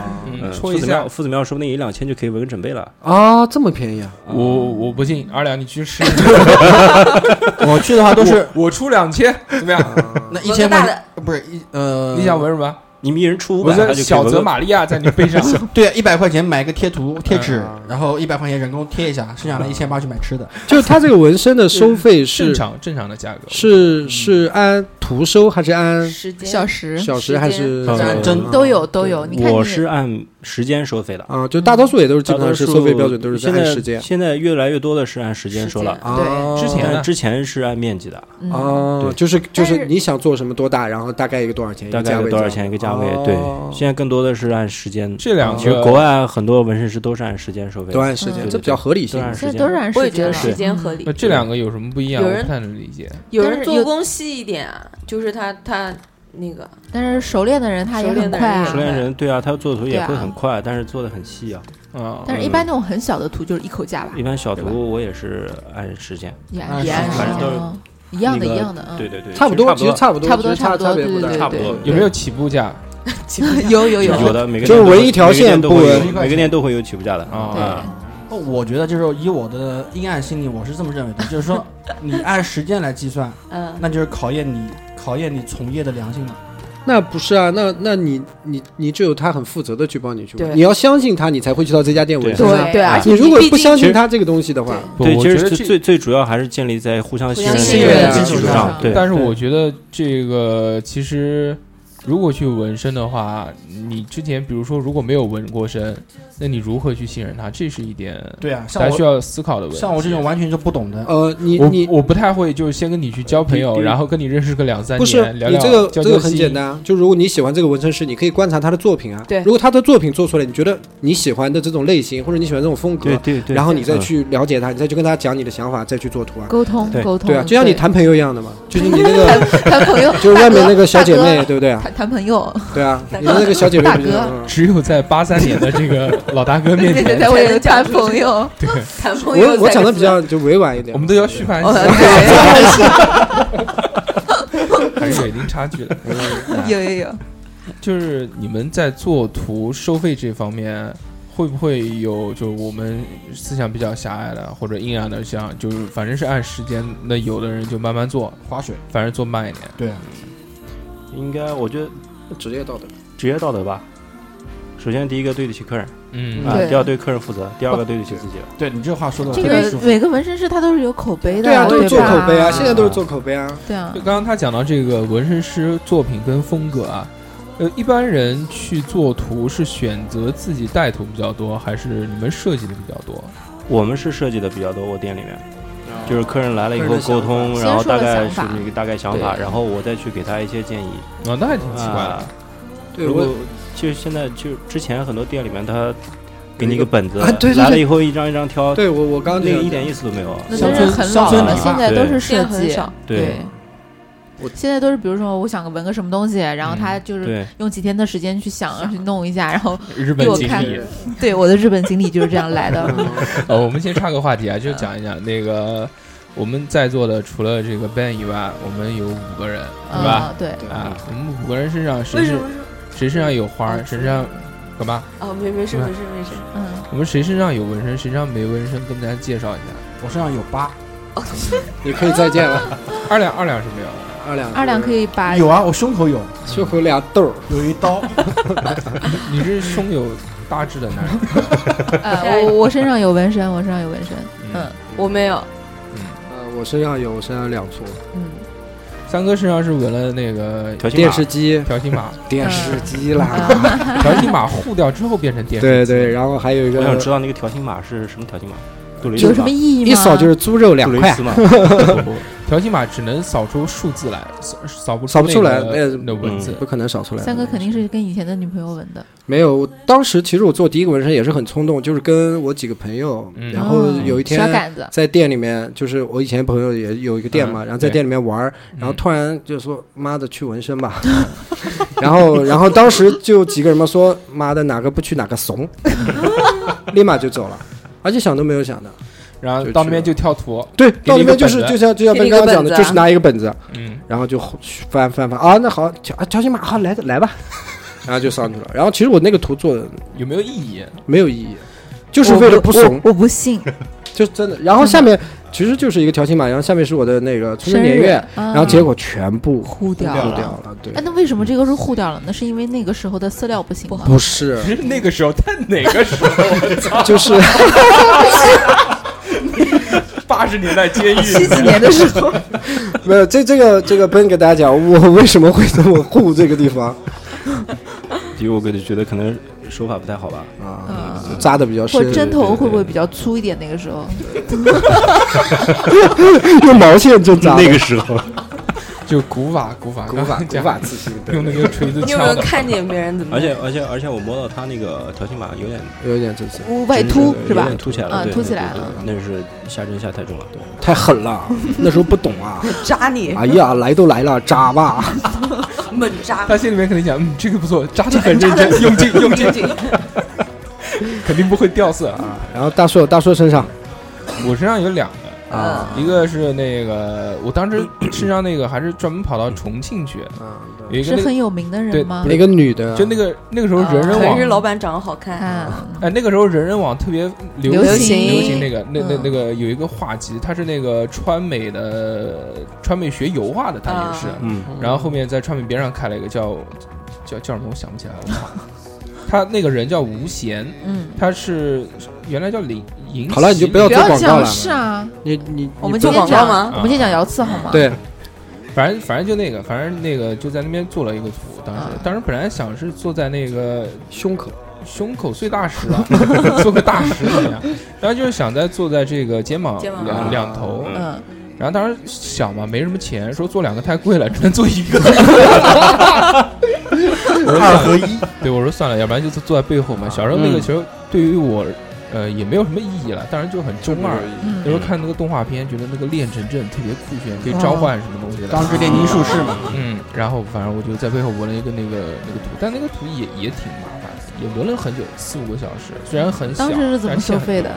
嗯，嗯，戳一下夫子庙，。夫子庙说不定一两千就可以纹个整备了。啊，这么便宜啊！我我不信，二两你去试。我去的话都是我我出两千，怎么样？那一千块纹个大的钱，不是一呃，你想纹什么？你们一人出五我百，小泽玛利亚在你背上。对，一百块钱买个贴图贴纸啊，然后一百块钱人工贴一下，剩下的一千八去买吃的。就是它这个纹身的收费正是常正常的价格。是是按图收还是按时间？小时。小时还是按针。都有都有，你看我是按时间收费的，啊？就大多数也都是基本上是收费标准都是现在按时间。现在越来越多的是按时间收了，啊。对。之前之前是按面积的，嗯。哦，对。就是就是是你想做什么多大，然后大概一个多少钱，一大概多少钱一个价位？对。哦，现在更多的是按时间。这两其实国外很多纹身师都是按时间收费，都按时间，嗯这比较合理性。都。按时间。现在都是按我也时间了，觉得时间合理。呃。这两个有什么不一样？有人我不太能理解。有人做工细一点啊，就是他他那个但是熟练的人他也很快啊熟。练人对啊，他做图也会很快，但是做的很细啊。啊，但是，一般那种很小的图就是一口价吧一，般小图我也是按时间，也按也按时时间间哦一样的，一样的，嗯，对对对，差不多，差不多，差不多差差不多差不大对对对差不多。有没有起步价有有有有的每个 就是店都会纹一条线每个店都会有起步价的啊？我觉得就是以我的阴暗心理，我是这么认为的，就是说 你按时间来计算，嗯，那就是考验你考验你从业的良心了。那不是啊，那那你你你只有他很负责的去帮你去你要相信他，你才会去到这家店纹身啊。对对，啊你如果不相信他这个东西的话，对，其实最最最主要还是建立在互相信任的的基础上基础上。对，但是我觉得这个其实，如果去纹身的话，你之前比如说如果没有纹过身，那你如何去信任他？这是一点对啊，像大家需要思考的问题。像我这种完全就不懂的，呃，你我你我不太会，就是先跟你去交朋友，然后跟你认识个两三不是年，聊聊你这个交交心这个很简。单啊，就如果你喜欢这个纹身师，你可以观察他的作品啊。对如果他的作品做出来，你觉得你喜欢的这种类型，或者你喜欢这种风格对，对对，然后你再嗯去了解他，你再去跟他讲你的想法，再去做图啊。沟通对沟通，对啊，就像你谈朋友一样的嘛，就是你那个 谈朋友，就是外面那个小姐妹，对不对啊？谈谈朋友，对啊，你的那个小姐妹大哥。只有在八三年的这个老大哥面前，才会谈朋友。对。谈朋友我我讲的比较就委婉一点。我。们都要续盘还是有一定差距的。有有有，就是你们在做图收费这方面，会不会有就我们思想比较狭隘的或者阴暗的，像就是反正是按时间，那有的人就慢慢做，划水。反正做慢一点。对啊，应该我觉得职业道德。职业道德吧。首先第一个对得起客人嗯啊，对第二对客人负责，第二个对得起自己。对你这话说的这。个每个纹身师他都是有口碑的，对啊，都是做口碑啊，现在都是做口碑啊。对啊就，刚刚他讲到这个纹身师作品跟风格啊，呃，一般人去做图是选择自己带图比较多，还是你们设计的比较多？我们是设计的比较多，我店里面就是客人来了以后沟通，然后大概是先说想法一个大概想法，然后我再去给他一些建议。啊，那还挺奇怪的。啊，对，如果其实现在就之前很多店里面他给你一个本子，啊对对对来了以后一张一张挑，对我我刚刚那个一点意思都没有。那乡村很老了，乡村理发现在都是设计少，对我现在都是比如说我想纹个什么东西，然后他就是，用几天的时间去想去弄一下，然后日本给我看。经历。对我的日本经历就是这样来的。呃，我们先插个话题啊，就讲一讲那个我们在座的，除了这个 Ben 以外，我们有五个人，对吧？嗯，对，啊，我们五个人身上谁是谁身上有花谁身上干嘛？哦，没没事没事没事，嗯，我们谁身上有纹身，谁身上没纹身，跟大家介绍一下。我身上有疤，你可以再见了，二两二两是没有，二两二两可以把有啊，我胸口有，胸口俩痘儿，有一刀，你是胸有大志的男人。呃，我我身上有纹身，我身上有纹身，嗯。我没有，呃，我身上有，我身上两处嗯，三哥身上是纹了那个电视机，条形码，电视机啦，啊条形码护掉之后变成电视机。对对，然后还有一个我想知道那个条形码是什么条形码？杜蕾有什么意义吗？一扫就是猪肉两块 条形码只能扫出数字来，扫扫不扫不出来那个那那文字。不可能扫出来。三哥肯定是跟以前的女朋友纹的，没有，当时其实我做第一个纹身也是很冲动，就是跟我几个朋友，嗯然后有一天在店里面，就是我以前朋友也有一个店嘛，嗯然后在店里面玩，嗯然后突然就说：“妈的，去纹身吧。”然后，然后当时就几个人嘛说：“妈的，哪个不去哪个怂。”立马就走了，而且想都没有想的。然后到那边就跳图，对，到那边就是就像就像刚刚讲的，就是拿一个本子，嗯，然后就翻翻翻啊，那好，条啊条形码好来来吧，然后就上去了。然后其实我那个图做的有没有意义？没有意义，就是为了不怂我，不信。就真的。然后下面其实就是一个条形码，然后下面是我的那个出生年月，然然后结果全部糊掉了掉掉了。对哎，，那为什么这个是糊掉了那？是因为那个时候的饲料不行吗？不是，那个时候，他哪个时候？就是 八十年代监狱。七几年的时候，没有这这个这个不能给大家讲，我 为什么会这么护这个地方。因为我个人觉得可能手法不太好吧。啊嗯，扎的比较深。或，针头会不会比较粗一点？那个时候，用毛线针扎，那个时候，就古法古法古法古法刺青，用那个锤子你有没有敲的。看见别人怎么？而且而且而且我摸到他那个条形码有点有一点真是外凸是吧有点？凸起来了，凸起来了那是下针下太重了。对，太狠了，那时候不懂啊。扎你，哎呀，来都来了，扎吧。猛扎，他心里面肯定想，嗯，这个不错，扎的很认真，用劲用劲，肯定不会掉色啊。然后大硕大硕身上我身上有两个。啊。一个是那个，我当时 身上那个还是专门跑到重庆去，啊，有一个那是很有名的人吗？那个女的，就那个那个时候人人网是老板长得好看，看，哎，那个时候人人网特别流流行。流行那个那那嗯。那个有一个画集，他是那个川美的川美学油画的，他也是，啊嗯，然后后面在川美边上开了一个叫叫叫什么，我想不起来了，我操，他那个人叫吴贤，嗯，他是原来叫林银，好了你就不要讲做广告了。是啊，你你我们你做今天讲广告吗？我们先讲姚次好吗？，对。反正反正就那个，反正那个就在那边做了一个图，当时啊。当时本来想是坐在那个胸口。胸口碎大石了，做个大石怎么样？然后就是想在坐在这个肩膀两啊两头，嗯，然后当时想嘛，没什么钱，说做两个太贵了，只能做一个。我 说二算了，合一，对我说算了，要不然就坐坐在背后嘛。小时候那个嗯其实对于我，呃，也没有什么意义了，当然就很中二。嗯那时候看那个动画片，觉得那个炼成阵特别酷炫，可以召唤什么东西的。钢之炼金术士嘛，嗯，然后反正我就在背后纹了一个那个那个图，但那个图也也挺麻烦的，也纹了很久，四五个小时，虽然很小。当时是怎么收费的？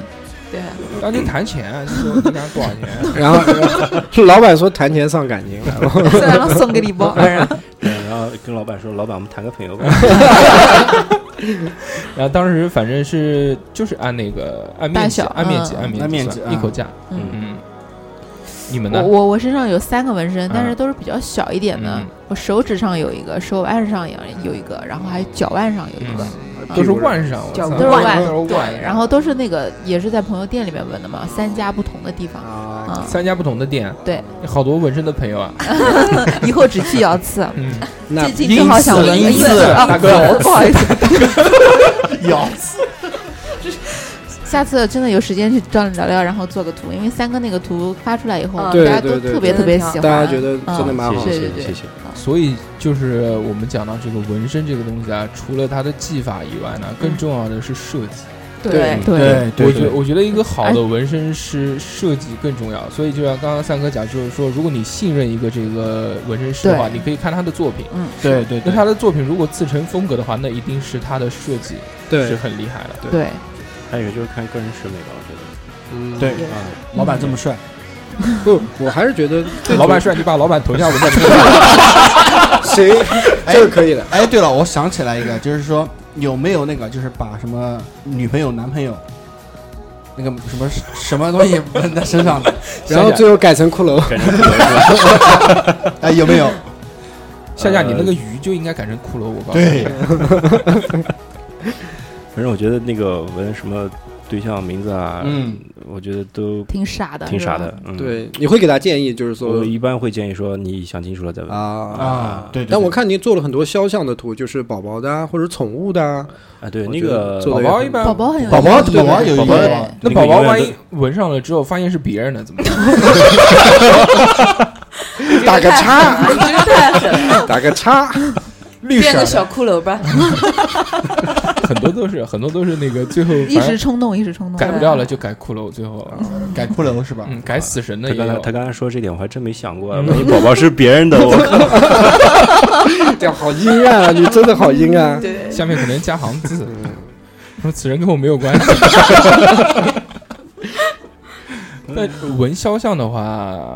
对，当年谈钱，就说你俩多少钱？然后 老板说谈钱伤感情，然后然后送给你包，然后跟老板说，老板我们谈个朋友吧。然后当时反正是就是按那个按面积大小按面积嗯按面按面积一口价。嗯。嗯，你们我呢？我我身上有三个纹身，但是嗯都是比较小一点的嗯。我手指上有一个，手腕上有有一个，然后还有脚腕上有一个，都是腕上，脚腕都是腕都是腕对，然后都是那个也是在朋友店里面纹的嘛，三家不同的地方。三家不同的店，对，好多纹身的朋友啊。以后只去瑶次。嗯，那最近正好想纹一次。啊，大哥。不好意思，咬 下次真的有时间去找你聊聊，然后做个图，因为三哥那个图发出来以后，嗯大家都特别特别喜欢，大家觉得真的蛮好谢谢谢谢。所以就是我们讲到这个纹身这个东西啊，除了它的技法以外呢，更重要的是设计。对对对我觉得我觉得一个好的纹身师设计更重要。所以就像刚刚三哥讲，就是说，如果你信任一个这个纹身师的话，你可以看他的作品。嗯，对对那他的作品如果自成风格的话，那一定是他的设计是，很厉害的。对，还有一个就是看个人审美吧，我觉得。嗯，对对啊，老板这么帅，不，我还是觉得老板帅，你把老板头像纹在这个。行，这个可以的。哎，对了，我想起来一个，就是说有没有那个，就是把什么女朋友、男朋友，那个 什么什么东西纹在身上的，然后最后改成骷髅，哎，有没有？夏夏，你那个鱼就应该改成骷髅，我告诉对。反正我觉得那个纹什么对象名字啊，嗯，我觉得都挺傻的，挺傻的。。嗯，对，你会给他建议，就是说我一般会建议说你想清楚了再问。啊。啊，对对。但我看您做了很多肖像的图，就是宝宝的啊，或者宠物的啊。啊，对，那个宝宝一般宝宝很有宝宝意思宝宝有宝宝一个那宝宝万一纹上了之后发现是别人的怎么办？打个叉，打个叉。绿色的变个小骷髅吧。很多都是很多都是那个最后 一时冲动，一时冲动，改不掉了就改骷髅，最后改骷髅是吧？嗯改死神的也有他刚才他。刚才说这点我还真没想过，嗯万一宝宝是别人的，我靠！这样好阴暗啊！你真的好阴暗。对，下面可能加行字，说此人跟我没有关系。那纹肖像的话，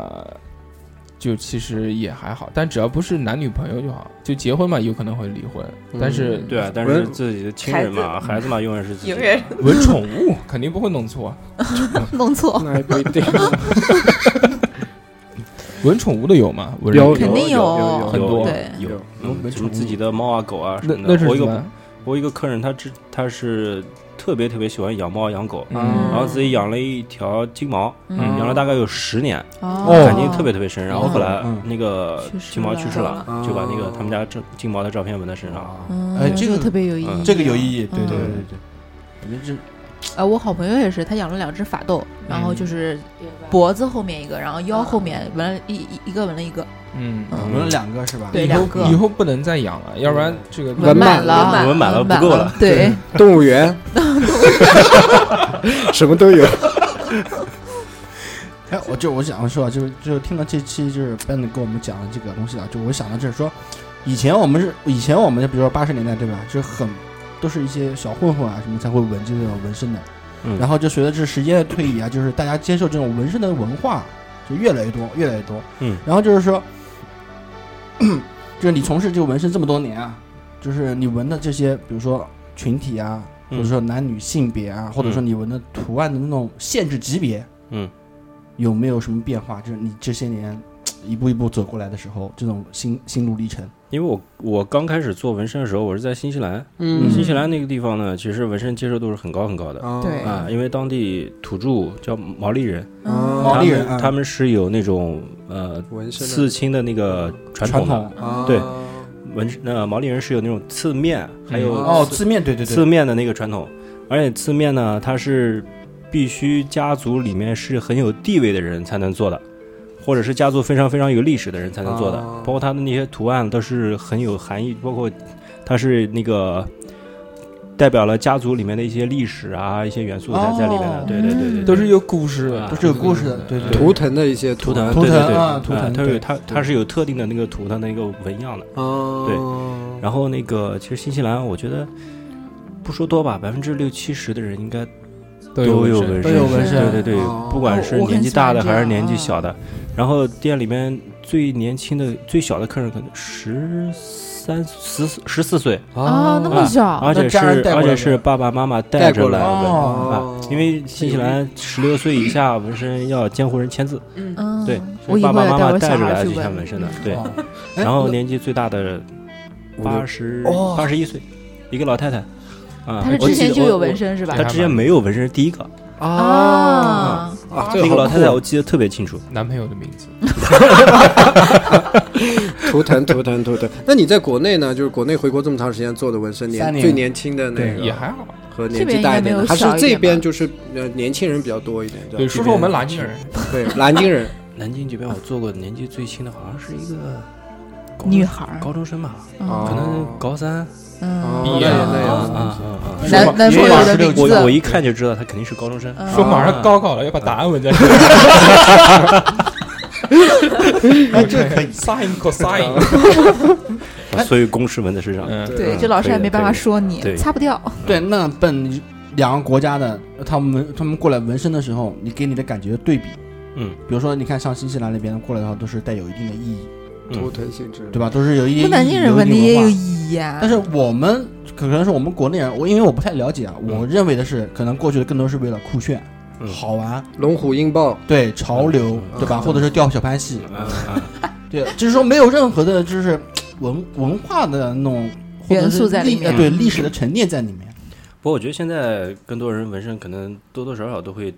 就其实也还好，但只要不是男女朋友就好。就结婚嘛，有可能会离婚，但是对啊，但是自己的亲人嘛，孩子嘛，永远是自己的。永远纹宠物肯定不会弄错。弄错，那也不一定。闻宠物的有吗？纹有人肯定有有很多对，有有嗯纹宠物什么自己的猫啊、狗啊什那那是什么？我一个客人，他之他是特别特别喜欢养猫养狗，嗯。然后自己养了一条金毛，嗯。养了大概有十年，哦。感情特别特别深。然后后来嗯。那个去世金毛去世了了，就把那个他们家这金毛的照片纹在身上。嗯，哎这个特别有意义，这个有意义，对对嗯对对对。我觉得这啊，我好朋友也是，他养了两只法斗，然后就是脖子后面一个，然后腰后面纹了一一一个纹了一个，嗯，嗯。纹了两个是吧？对两个。以后不能再养了，要不然这个纹满了，了纹满了不够了 对，动物园，什么都有。哎，我就我想说啊，就是就听了这期就是 Ben 跟我们讲的这个东西啊，就我想到就是说，以前我们是以前我们就比如说八十年代对吧，就很都是一些小混混啊什么才会纹这种纹身的，嗯然后就随着这时间的推移啊，就是大家接受这种纹身的文化就越来越多，越来越多。嗯，然后就是说，就是你从事这个纹身这么多年啊，就是你纹的这些，比如说群体啊，或嗯者说男女性别啊，或者说你纹的图案的那种限制级别，嗯，有没有什么变化？就是你这些年一步一步走过来的时候，这种心心路历程。因为我我刚开始做纹身的时候，我是在新西兰，嗯。新西兰那个地方呢，其实纹身接受度是很高很高的哦。对。啊，因为当地土著叫毛利人，哦毛利人啊他们是有那种呃纹身刺青的那个传统对纹呃毛利人是有那种刺面，还有哦，字面对对对，刺面的那个传统，而且刺面呢，它是必须家族里面是很有地位的人才能做的，或者是家族非常非常有历史的人才能做的，哦。包括它的那些图案都是很有含义，包括它是那个。代表了家族里面的一些历史啊，一些元素在在里面的，哦。对对对对，都是有故事的。啊都是有故事的，对对对。图腾的一些图腾，图对对对腾啊图腾。对它有它它是有特定的那个图腾的一个纹样的。哦，然后那个其实新西兰，我觉得不说多吧，百分之六七十的人应该都有纹身都有纹身对对对哦，不管是年纪大的还是年纪啊小的，然后店里面最年轻的、最小的客人可能十三、十十四岁，啊，那么小，而且是而且是爸爸妈妈带着来纹哦啊，因为新西兰十六岁以下纹身要监护人签字，嗯，嗯，对，所以爸爸妈妈带着来去孩去纹看纹身的，对，然后年纪最大的八十哦八十一岁，一个老太太啊，他是之前就有纹，身是吧？我？她之前没有纹身是第一个，啊，啊，这那个老太太我记得特别清楚，男朋友的名字，图腾图腾图腾。那你在国内呢？就是国内回国这么长时间做的纹身，年最年轻的那个也还好，和年纪大一点的，还是这边就是呃年轻人比较多一点。对，说说我们南京人，对南京人，南京这边我做过年纪最轻的，好像是一个女孩儿，高中生吧，哦。可能高三嗯，毕业那了啊啊啊！南南说吧方有的名我我，一看就知道他肯定是高中生。嗯说马上高考了，要把答案纹在这。哎，这可以。sin cosine，把 所有公式纹在身上。嗯，对，嗯这老师还没办法说你对，擦不掉。对，那本两个国家的他们他们过来纹身的时候，你给你的感觉对比，嗯比如说你看像新西兰那边过来的话，都是带有一定的意义，图嗯，腾性质，对吧？都是有一我们南京人纹纹的也有意义呀，但是我们可能是我们国内人，我因为我不太了解啊，嗯。我认为的是，可能过去的更多是为了酷炫、嗯。好玩，龙虎鹰豹，对潮流，嗯。对吧？嗯。或者是钓小潘戏，啊啊 对，就是说没有任何的，就是文文化的那种或者是元素在里面。历呃对历史的沉淀在里面。不过我觉得现在更多人纹身，可能多多少少都会有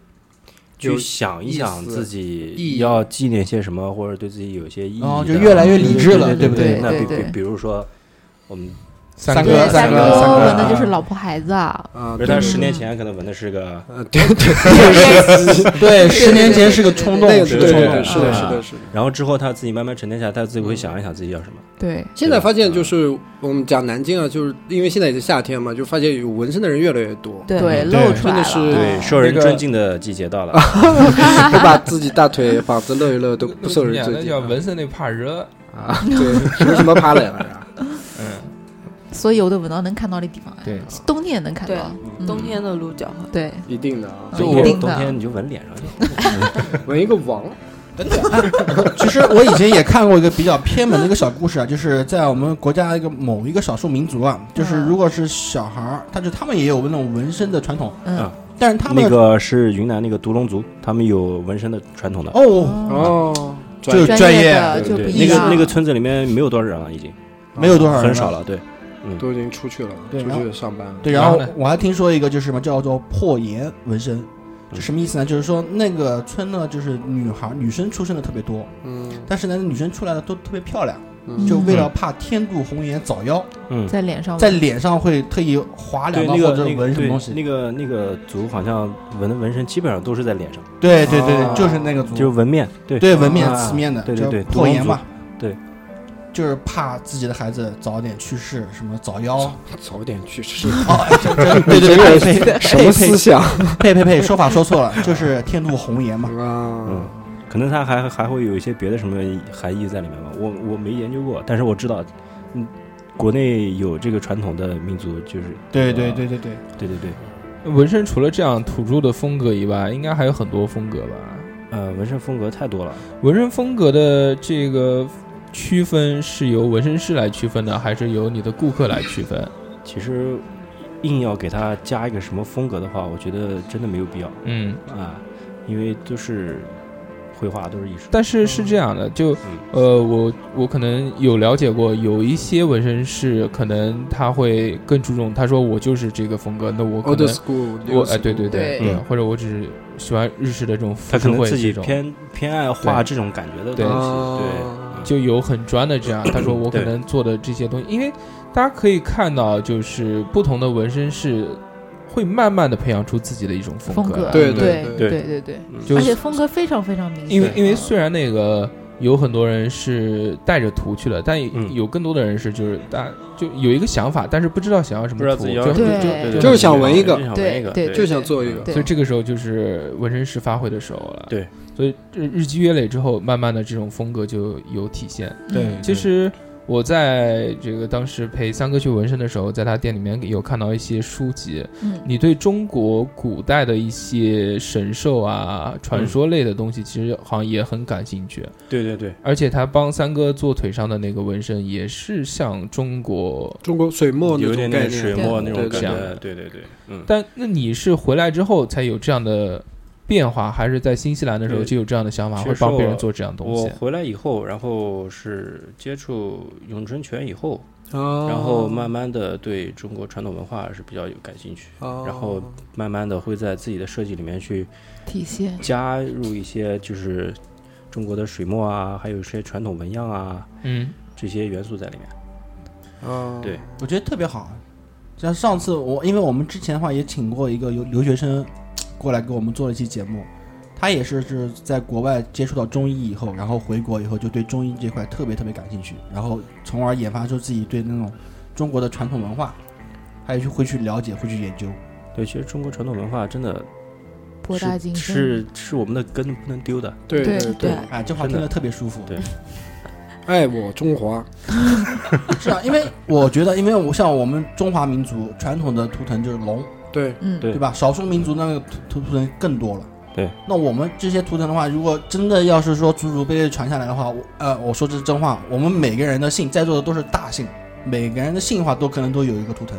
去想一想自己要纪念些什么，或者对自己有一些意义的。哦就越来越理智了对对不对那比比比如说我们三哥三哥哥三哥纹的就是老婆孩子啊，啊，不是他十年前可能纹的是个呃，对对，对，十年前是个冲动，那个是个冲动，对对对，是的，啊是的，是的。然后之后他自己慢慢沉淀下来，他自己会想一想自己要什么。对，现在发现就是我们讲南京啊，就是因为现在也是夏天嘛，就发现有纹身的人越来越多，对，对露出来了，真的是对，受人尊敬的季节到了。都把自己大腿膀子露一露，都不受人尊敬叫纹身那怕热，啊。对，凭什么怕冷啊？嗯，所有的闻到能看到的地方，哎对，冬天也能看到，嗯。冬天的鹿角。和对，一定的啊，嗯冬一定的。冬天你就纹脸上去。纹一个王，其实我以前也看过一个比较偏门的一个小故事啊，就是在我们国家一个某一个少数民族啊，就是嗯如果是小孩儿，他就他们也有那种纹身的传统，嗯。啊，但是他们那个是云南那个独龙族，他们有纹身的传统的。哦，哦，就专专业的就，那个，那个村子里面没有多少人了，已经。没有多少人很少了。对，都已经出去了，出去上班了。对，然后我还听说一个就是什么叫做破颜纹身，这嗯什么意思呢？就是说那个村呢，就是女孩女生出生的特别多，嗯，但是呢，女生出来的都特别漂亮，嗯。就为了怕天妒红颜早夭，嗯，在脸上，在脸上会特意划两刀或者那个那个对纹什么东西。那个那个族好像纹的纹身基本上都是在脸上，对对对就是那个族，就是纹面。对。对纹面啊。刺面的，叫对对对破颜嘛。对，就是怕自己的孩子早点去世，什么早夭。早点去世，对对 对，什么思想呸呸呸，说法说错了，就是天妒红颜嘛。啊嗯？可能他还还会有一些别的什么含义在里面吧，我我没研究过，但是我知道，嗯，国内有这个传统的民族就是对对对对对，对对对，纹身除了这样土著的风格以外，应该还有很多风格吧？呃，纹身风格太多了，纹身风格的这个区分是由纹身师来区分的，还是由你的顾客来区分？其实硬要给它加一个什么风格的话，我觉得真的没有必要。嗯，啊，因为都是绘画，都是艺术。但是是这样的，就嗯。呃，我我可能有了解过，有一些纹身师可能他会更注重，他说我就是这个风格，那我可能 school，我哎对对对嗯或者我只是喜欢日式的这种他可能自己绘这种，偏偏爱画这种感觉的对东西，啊对，就有很专的这样。他说我可能做的这些东西，因为大家可以看到，就是不同的纹身师会慢慢的培养出自己的一种风风格，对对对对对对，而且风格非常非常明显，因为因为虽然那个有很多人是带着图去了，但嗯。有更多的人是就是大就有一个想法，但是不知道想要什么图，就就就就是想纹一个就想纹一个，对对。就想做一个所以这个时候就是纹身师发挥的时候了。对，所以这日积月累之后，慢慢的这种风格就有体现。对嗯其实我在这个当时陪三哥去纹身的时候，在他店里面有看到一些书籍，嗯你对中国古代的一些神兽啊、传说类的东西，其实好像也很感兴趣。对对对，而且他帮三哥做腿上的那个纹身，也是像中国。中国水墨那有点水墨那种感觉，对对对，嗯，但那你是回来之后才有这样的变化，还是在新西兰的时候就有这样的想法，会帮别人做这样东西我西？回来以后，然后是接触咏春拳以后，哦然后慢慢的对中国传统文化是比较有感兴趣，哦然后慢慢的会在自己的设计里面去体现，加入一些就是中国的水墨啊，还有一些传统纹样啊嗯，这些元素在里面。哦对我觉得特别好。像上次我，因为我们之前的话也请过一个留留学生过来给我们做了一期节目，他也是是在国外接触到中医以后，然后回国以后就对中医这块特别特别感兴趣，然后从而研发出自己对那种中国的传统文化，还有去会去了解，会去研究。对，其实中国传统文化真的博大精深。是是我们的根不能丢的。对对对对，哎，这话听着特别舒服。对爱 我中华，是啊，因为我觉得，因为我像我们中华民族传统的图腾就是龙，对嗯，对。对吧？少数民族那个图图腾更多了。对，那我们这些图腾的话，如果真的要是说祖祖辈辈传下来的话，我呃，我说这是真话，我们每个人的姓，在座的都是大姓，每个人的姓的话都可能都有一个图腾，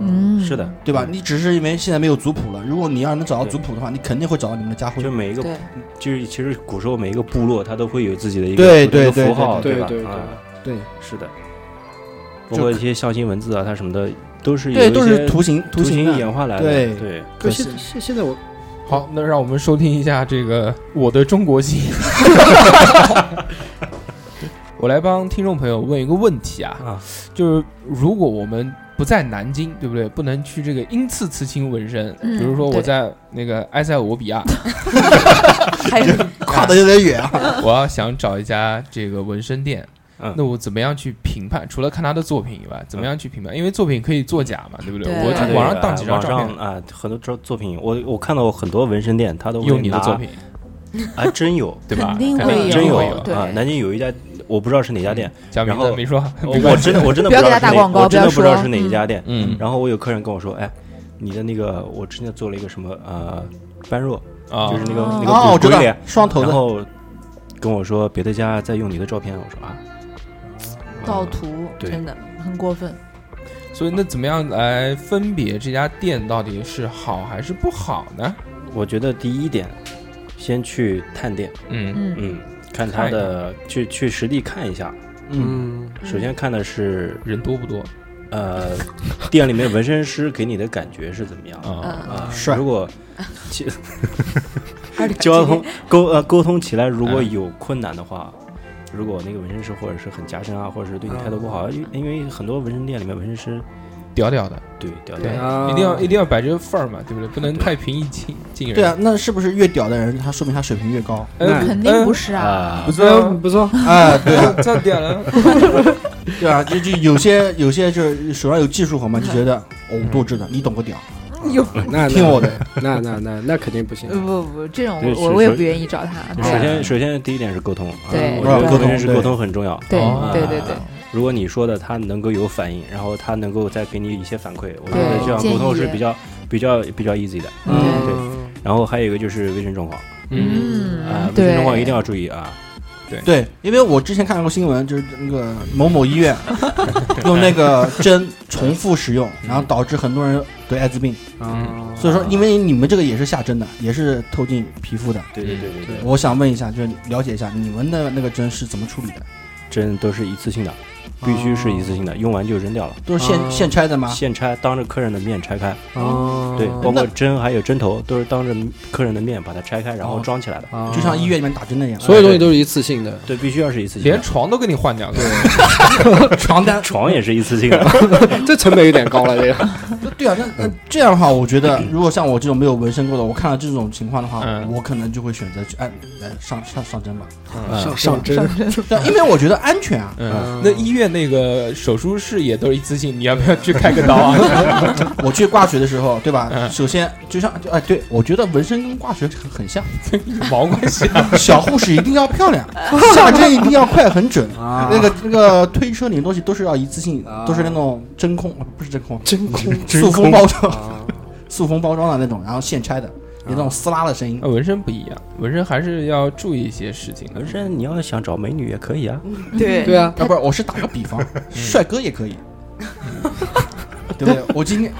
嗯，是的，对吧？你只是因为现在没有族谱了，如果你要能找到族谱的话，你肯定会找到你们的家徽。就。每一个，就是其实古时候每一个部落它都会有自己的一个符号，对对对啊，对是的，包括一些象形文字啊，它什么的都是有对，都是图形图形演化来的。对对，可，现现现在我好，那让我们收听一下这个我的中国心。我来帮听众朋友问一个问题啊，啊，就是如果我们不在南京，对不对？不能去这个英次刺青纹身，嗯比如说我在那个埃塞俄比亚，还是 跨的有点远啊。我要想找一家这个纹身店，嗯那我怎么样去评判？除了看他的作品以外，怎么样去评判？因为作品可以作假嘛，对不对？对我网上当啊几张照片，网上啊，很多作作品，我我看到很多纹身店，他都用你的作，品，还 真有，对吧？真有对啊！南京有一家，我不知道是哪家店，然后没说，我真的我真的不要知道是哪给他打广告我真的不知道是哪一家店。嗯然后我有客人跟我说，哎，你的那个我之前做了一个什么呃般若，啊，就是那个那个鬼鬼脸，，双头的。然后跟我说别的家在用你的照片，我说啊，盗图，对。真的很过分。所以那怎么样来分别这家店到底是好还是不好呢？我觉得第一点，先去探店，嗯。嗯，嗯，看他的去去实地看一下。嗯，嗯首先看的是人多不多？呃，店里面纹身师给你的感觉是怎么样？啊？啊？帅。如果 其交通沟呃沟通起来如果嗯。有困难的话，如果那个纹身师或者是很夹生啊，或者是对你态度不好，因因为很多纹身店里面纹身师屌屌的，对屌对，屌，啊。一定要一定要摆这个范儿嘛，对不对？不能太平易近近人。对啊，，那是不是越屌的人，他说明他水平越高？呃肯定不是，啊。啊。不，错哦，不错，啊，对啊，这样点了，对啊，就就有些有些就是手上有技术活嘛，就觉得哦多知道，你懂个屌，有 那听我的，那那那那肯定不行不。不不，这种我我也不愿意找他。首先首先第一点是沟通，啊对我觉得沟通对纹身师沟通很重要。对哦对对对，如果你说的他能够有反应，然后他能够再给你一些反馈，我觉得这样沟通是比较比较比较 easy 的。嗯对，然后还有一个就是卫生状况嗯，啊，卫生状况一定要注意啊。对，因为我之前看过新闻，就是那个某某医院 用那个针重复使用，然后导致很多人得艾滋病。嗯，所以说，因为你们这个也是下针的，也是透进皮肤的。对对对对对，我想问一下，就是了解一下你们的那个针是怎么处理的？针都是一次性的，必须是一次性的，用完就扔掉了，都是现哦现拆的吗？现拆，当着客人的面拆开。啊，对，包括针还有针头都是当着客人的面把它拆开，然后哦装起来的。啊就像医院里面打针那样，所有东西都是一次性的。对，必须要是一次性连。床都给你换掉对。床单。床也是一次性的，这成本有点高了，这个。对啊，那那这样的话，我觉得如果像我这种没有纹身过的，我看到这种情况的话，嗯我可能就会选择去按来上上上针吧。嗯上上针，因为我觉得安全啊。嗯，那医院那个手术室也都是一次性，你要不要去开个刀啊？我去挂水的时候，对吧？嗯首先就像就哎，对我觉得纹身跟挂水很很像，毛关系啊？小护士一定要漂亮，下针一定要快很准。啊那个那个推车里的东西都是要一次性啊，都是那种真空，不是真空，真空塑封包装，啊，塑封包装的那种，然后现拆的，有那种撕拉的声音啊。纹身不一样，纹身还是要注意一些事情纹。身你要想找美女也可以啊。对对啊，啊，不是，我是打个比方，帅哥也可以，对不对？我今天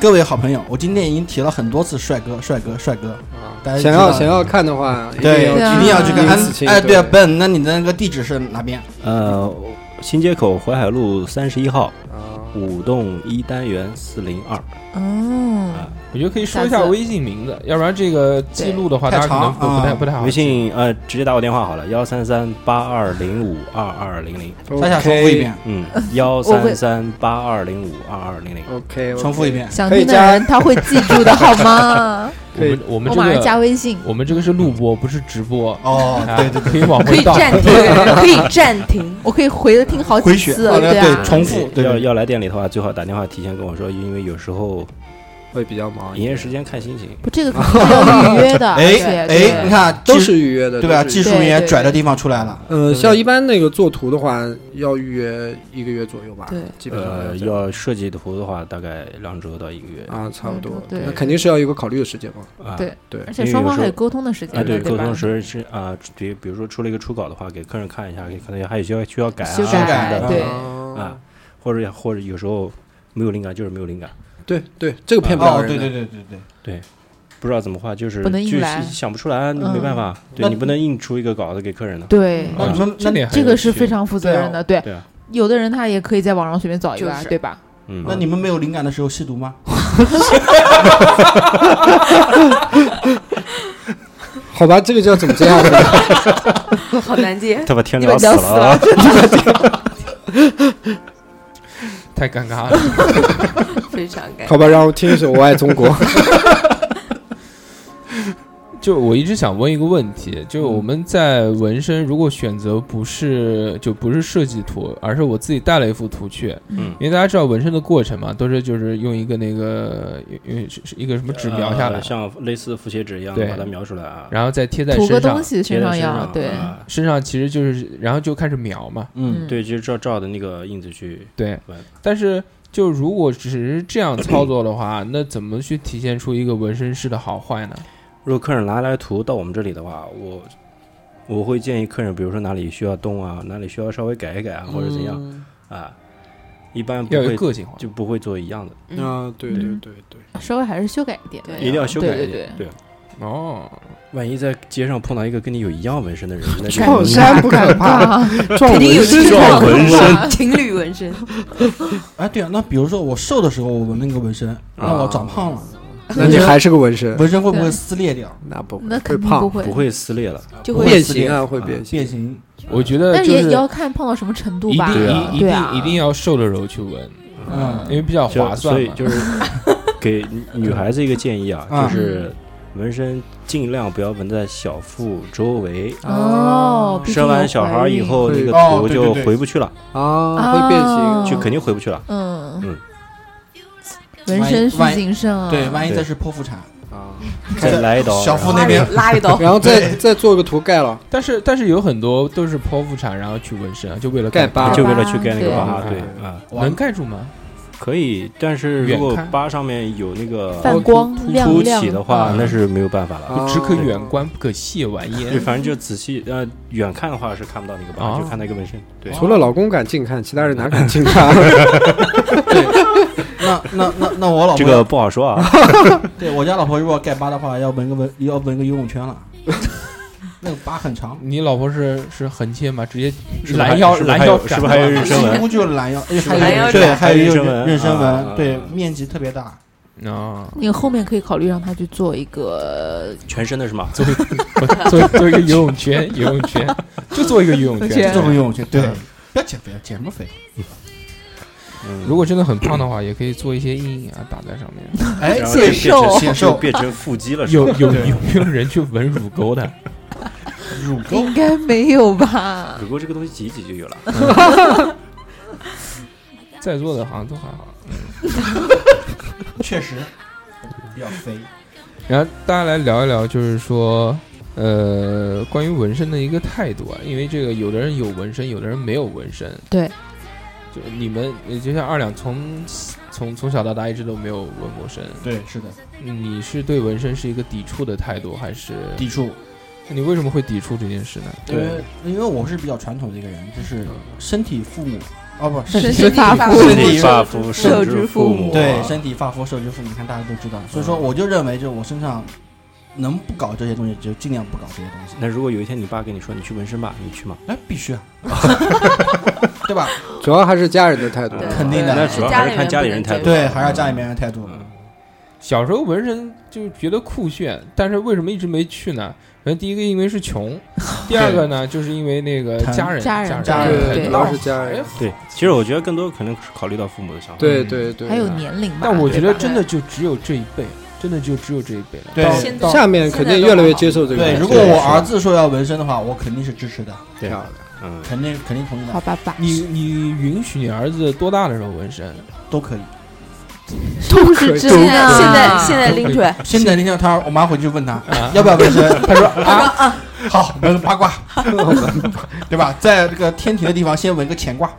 各位好朋友，我今天已经提了很多次帅哥，帅哥，帅哥，大家想要想要看的话，对，一定要去看。哎，对啊，Ben，那你的那个地址是哪边？呃，新街口淮海路三十一号，啊舞动一单元四零二哦，啊，我觉得可以说一下微信名字，要不然这个记录的话，对大家可能不太不太不太好。微信呃直接打我电话好了，幺三三八二零五二二零零，大家重复一遍，嗯，幺三三八二零五二二零零。OK，重复一遍。想听的可以加人他会记住的 好吗？我们我们这我马上加个微信。我们这个是录播，不是直播。哦，啊对对对，可以往可以。暂停，可以暂停。我可以回着听好几次，哦对啊，重复对对要要来店里的话，最好打电话提前跟我说，因为有时候会比较忙。营业时间看心情。不，这个肯定 是要预约的，哎哎，你看都是预约的，对吧？技术对对对员拽的地方出来了。呃，像一般那个做图的话，要预约一个月左右吧，对基本上呃，要设计图的话，大概两周到一个月啊，差不多嗯，对那肯定是要有一个考虑的时间嘛。啊。对对而且双方还有沟通的时啊，间对沟通？时是啊，比比如说出了一个初稿的话，给客人看一下，可能还有需要需要改啊修什么改的对啊啊，或者或者有时候没有灵感，就是没有灵感，对对，这个骗不了哦，人的。对对对对对，不知道怎么画，就是不能硬就是来想不出来，没办法，对你不能硬出一个稿子给客人的。对，那你们那这点很这个是非常负责任的。对对啊，有的人他也可以在网上随便找一个啊，就是对吧？嗯，那你们没有灵感的时候吸毒吗？好吧，这个叫怎么这样的？好难接，他把天聊聊死了太尴尬了。非常尴尬。好吧，让我听一首《我爱中国》。就我一直想问一个问题，就我们在纹身，如果选择不是就不是设计图，而是我自己带了一幅图去，嗯，因为大家知道纹身的过程嘛，都是就是用一个那个因为是是一个什么纸描下来。呃，像类似复写纸一样对。把它描出来啊，然后再贴在涂个身上东，西身贴在身上要对，啊。身上其实就是然后就开始描嘛，嗯，对，就是照照的那个印子去对。对，但是。就如果只是这样操作的话，那怎么去体现出一个纹身师的好坏呢？如果客人拿来图到我们这里的话，我我会建议客人，比如说哪里需要动啊，哪里需要稍微改一改啊，或者怎样啊，一般不会个性化。就不会做一样的，嗯。啊，对对嗯。对对，稍微还是修改一点。对一定要修改对对一点。对，哦，万一在街上碰到一个跟你有一样纹身的人，那就 撞衫不 可怕，撞肯定有纹身纹身。情侣纹身，哎，对啊，那比如说我瘦的时候我纹那个纹身，那我长胖了，那你还是个纹身，纹身会不会撕裂掉？那不会胖肯定不会，不会撕裂了。就会变形啊，会啊变形。变形。我觉得但就是是也要看碰到什么程度吧。一定对啊一定一定要瘦的时候去纹，嗯因为比较划算。所以就是 给女孩子一个建议啊，啊就是纹身尽量不要纹在小腹周围。哦，生完小孩以后，那个哦图就回不去了，啊，会变形。啊就肯定回不去了。嗯嗯纹身需万一谨慎啊。对，万一对再是剖腹产，啊，再来一刀，小腹那边拉一刀，然后再再做个图盖了，但是但是有很多都是剖腹产，然后去纹身啊，就为了盖疤就为了去盖那个疤，对对啊，能盖住吗？可以。但是如果疤上面有那个泛光凸起的话，嗯那是没有办法了。啊只可远观，不可亵玩焉对，焉。反正就仔细呃远看的话是看不到那个疤，哦就看到一个纹身。对，除了老公敢近看，其他人哪敢近看？那那那那我老婆这个不好说啊。对我家老婆如果盖疤的话，要纹个纹要纹个游泳圈了，那个疤很长，你老婆是是横切吗？直接拦腰拦腰斩是不是还有妊娠纹几乎就是拦腰，还有对，还有妊娠纹妊娠啊纹，对啊，面积特别大。啊？那个后面可以考虑让他去做一个全身的是吗？做一 做做一个游泳圈，游泳圈就做一个游泳圈就。做个游泳圈，对，不要减肥，减什么肥？嗯，如果真的很胖的话，也可以做一些阴影啊，打在上面。哎然，后显就变成瘦显瘦就变成腹肌了，是吧有有 有没有人去纹乳沟的？乳沟应该没有吧？乳沟这个东西挤一挤就有了。在座的好像都还好。确实比较肥。然后大家来聊一聊，就是说，呃，关于纹身的一个态度啊，因为这个有的人有纹身，有的人没有纹身。对，就你们，呃就像二两从从从小到大一直都没有纹过身，对，是的，你是对纹身是一个抵触的态度，还是抵触。你为什么会抵触这件事呢？因为因为我是比较传统的一个人，就是身体父母，哦不，身体体发肤身身体体发肤受之父母母，对身体发肤受之父母，你看大家都知道。所以说，我就认为，就我身上能不搞这些东西就尽量不搞这些东西。那如果有一天你爸跟你说你去纹身吧，你去吗？哎，必须啊，对吧？主要还是家人的态度。肯定的那主要还是看家里人态度。对，还是要家里面人态度。嗯小时候纹身就觉得酷炫，但是为什么一直没去呢？可能第一个因为是穷，第二个呢就是因为那个家人家人主要是家人。对，其实我觉得更多可能是考虑到父母的想法。对对对，还有年龄吧。但我觉得真的就只有这一辈，真的就只有这一辈了。对。到下面肯定越来越接受这个。对，如果我儿子说要纹身的话，我肯定是支持的，对。漂亮，嗯，肯定肯定同意的，好吧爸，你你允许你儿子多大的时候纹身？都可以。都是真现的啊。在现在现在拎出来，现在那天他我妈回去问他啊。要不要纹身，他说啊，好纹个八卦，对吧？在这个天庭的地方先纹个乾卦，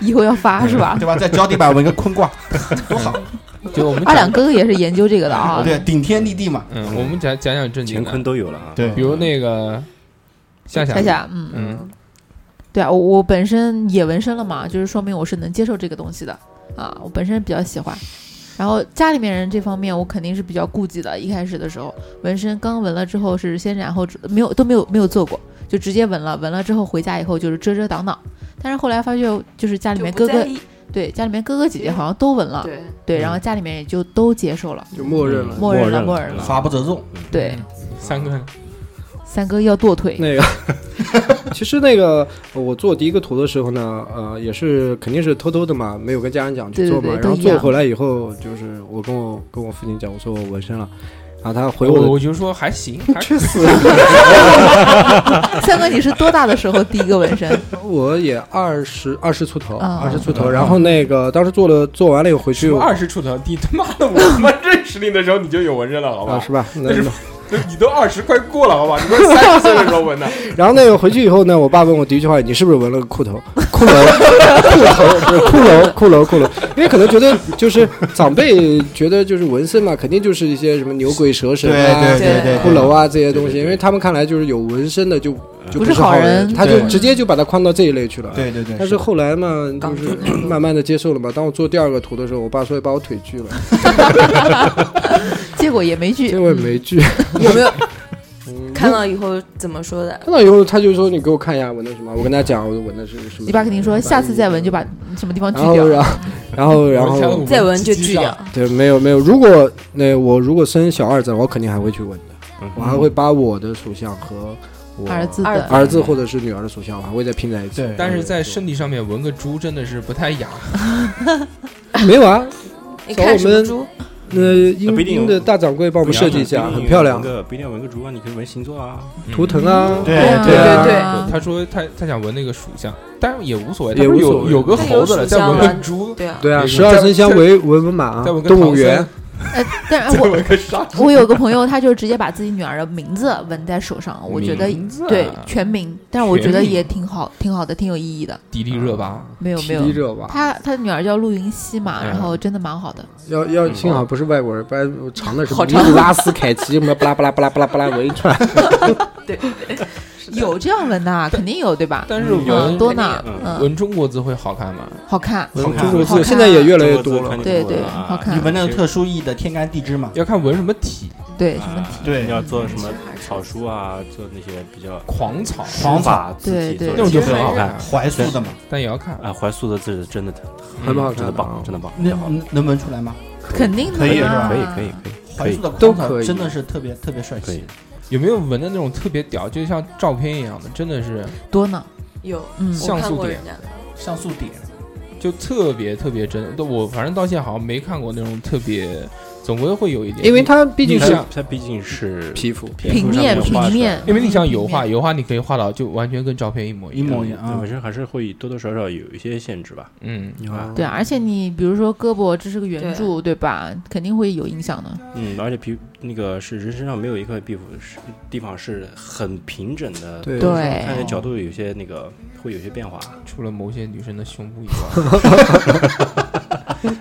以后要发是吧？对吧？在脚底板纹个坤卦，多好。就我们二两，哥哥也是研究这个的啊。对，顶天立地嘛。嗯，我们讲讲讲正经的乾坤，都有了啊。对比如那个夏夏夏，夏，嗯，嗯，对啊，我我本身也纹身了嘛，就是说明我是能接受这个东西的啊，我本身比较喜欢。然后家里面人这方面，我肯定是比较顾忌的。一开始的时候，纹身刚纹了之后是先染后没有都没有没有做过，就直接纹了。纹了之后回家以后就是遮遮挡挡。但是后来发现，就是家里面哥哥对家里面哥哥姐姐好像都纹了，对，对，然后家里面也就都接受了，就默认了。默认了，默默认了。法不责众，对，三个三哥要剁腿，那个，其实那个我做第一个图的时候呢，呃，也是肯定是偷偷的嘛，没有跟家人讲去做嘛。对对对然后都做回来以后，就是我跟我跟我父亲讲，我说我纹身了，然后他回我我我就说还行，还去死！三哥你是多大的时候第一个纹身？我也二十二十出头，嗯二十出头。然后那个当时做了做完了以后回去二十出头，你他妈的，我他妈认识你的时候你就有纹身了，好啊，吧？是吧？那那是你都二十快过了，好吧？你都三十岁的时候纹的，然后那个回去以后呢，我爸问我第一句话：“你是不是纹了个裤头？骷髅，裤头不是骷髅，骷髅，骷髅。”因为可能觉得就是长辈觉得就是纹身嘛，肯定就是一些什么牛鬼蛇神啊、对对对，骷髅啊这些东西，因为他们看来就是有纹身的就就不是好人他就直接就把它框到这一类去了。对对对。但是后来嘛，就是慢慢的接受了嘛。当我做第二个图的时候，我爸说要把我腿锯了，结果也没锯，结果也没锯。有没有嗯看到以后怎么说的？看到以后，他就说你给我看一下纹的什么，我跟他讲我纹的是什么。你爸肯定说下次再纹就把什么地方锯然后，掉。然后，然后，然后，再纹就锯掉。对，没有没有。如果那我如果生小二子，我肯定还会去纹的，嗯我还会把我的属相和我儿子的儿子儿子或者是女儿的属相，我还会再拼在一起。对但是在身体上面纹个猪真的是不太雅。没有啊，你看什么猪？那英英的大掌柜帮我们设计一下，很漂亮。纹，个不一定要纹个竹啊，你可以纹星座啊。图腾啊，对对对他说他他想纹那个属相，但是也无所谓，有有个猴子了，再纹个猪，对啊，对啊，十二生肖为文文马再纹，个动物园，呃，但是我。我有个朋友，他就直接把自己女儿的名字纹在手上，我觉得啊对全名，但是我觉得也挺好，挺好的，挺有意义的。迪丽热巴，没有没有迪丽，热巴，他他女儿叫陆云熙嘛，嗯然后真的蛮好的。要要幸好不是外国人，不然长的是尼好长古拉斯凯奇什么巴拉巴拉巴拉巴拉巴拉纹一串，有这样纹的啊，肯定有对吧？但是嗯，纹多呢，嗯。嗯，纹中国字会好看吗？好看，纹好看。中国字现在也越来越多了。对对，好看，你纹那个特殊意义的天干地支嘛？要看纹什么体，对什么体。对。你要做什么草书啊，做那些比较狂草，狂法字体对对。那种就很好看。怀素的嘛？但也要看。啊，怀素的字真的很好看。真的棒，真的棒，那能能纹出来吗？肯定的可以是啊吧可以可以可以可以。怀素的都可以。狂草真的是特别特别帅气。有没有纹的那种特别屌，就像照片一样的，真的是多呢，有嗯，像素点。像素点，就特别特别真。都我反正到现在好像没看过那种特别，总归会有一点。因为它毕竟是它毕竟是皮肤，平面平面，因为你像油画，油画你可以画到就完全跟照片一模一样。模一样啊纹身还是会多多少少有一些限制吧。嗯，啊对，而且你比如说胳膊这是个圆柱，对吧？肯定会有影响的。嗯，而且皮那个是人身上没有一块皮肤是地方是很平整的，对对看的角度有些那个会有些变化。除了某些女生的胸部以外，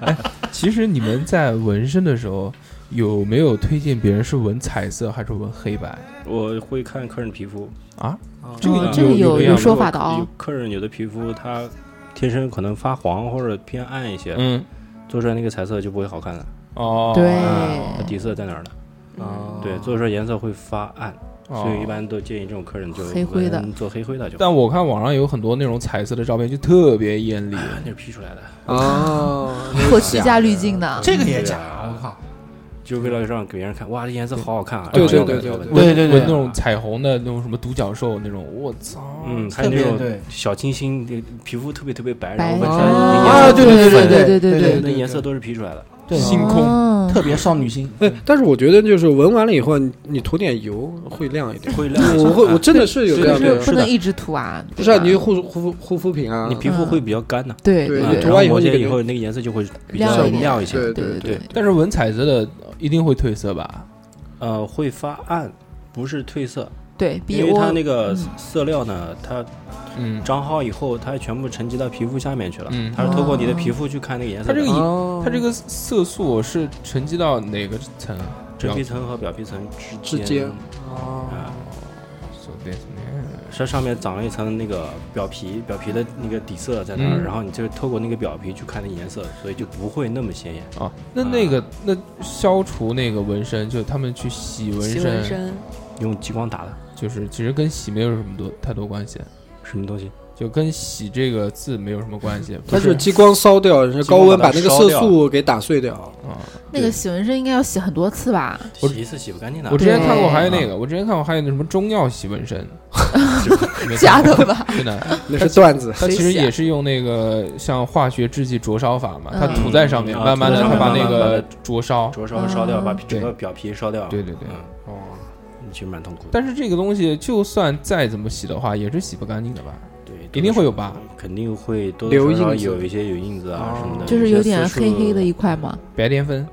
哎，其实你们在纹身的时候有没有推荐别人是纹彩色还是纹黑白我会看客人皮肤，啊？这哦个这个有有有说法的有哦。客人有的皮肤他天生可能发黄或者偏暗一些，嗯，做出来那个彩色就不会好看了。对哦，它底色在哪儿呢？啊，对，做出来颜色会发暗，哦所以一般都建议这种客人就黑灰的做黑灰的就。但我看网上有很多那种彩色的照片，就特别艳丽。那是 P 出来的，哦，后期加滤镜的，这个也假，我靠！就为了让给别人看，哇，这颜色好好看啊！对对对对对对对那种彩虹的那种什么独角兽那种，我操！嗯，还有那种小清新，皮肤特别特别白，然白后纹身啊对对对对对对对那颜色都是 P 出来的。对，星空哦。特别少女心。哎，但是我觉得就是纹完了以后，你你涂点油会亮一点。会亮我会，我啊真的是有这就样的，是不能一直涂啊，不是啊，你护护肤护肤品啊，你皮肤会比较干的，对啊对对对。涂完以后那个颜色就会比较亮一点。亮一些，对对对对，但是纹彩色的一定会褪色吧？呃，会发暗，不是褪色，对，比因为它那个嗯。色料呢，它嗯，长好以后，它全部沉积到皮肤下面去了嗯，它是透过你的皮肤去看那个颜色。它这个哦。它这个色素是沉积到哪个层？真皮层和表皮层之之间。啊，So this man 它上面长了一层那个表皮，表皮的那个底色在那儿，嗯。然后你就透过那个表皮去看那颜色，所以就不会那么显眼。啊，那那个那消除那个纹身，就他们去洗纹洗纹身，用激光打的，就是其实跟洗没有什么多太多关系，什么东西？就跟洗这个字没有什么关系。它是激光烧掉，是高温把那个色素给打碎掉。啊，那个洗纹身应该要洗很多次吧？我洗一次洗不干净的。我之前看过还有那个，我之前看过还有那什么中药洗纹身，假的吧？真的，那是段子，它其实也是用那个像化学制剂灼烧法嘛，它嗯涂在上面，嗯慢慢的它把那个灼烧。灼烧烧掉，嗯把整个表皮烧掉。对对对，嗯，哦，其实蛮痛苦的。但是这个东西就算再怎么洗的话，也是洗不干净的吧？对，一定会有疤，肯定会多留多少少印子有一些有印子啊哦什么的，就是有点黑黑的一块嘛，白癜风，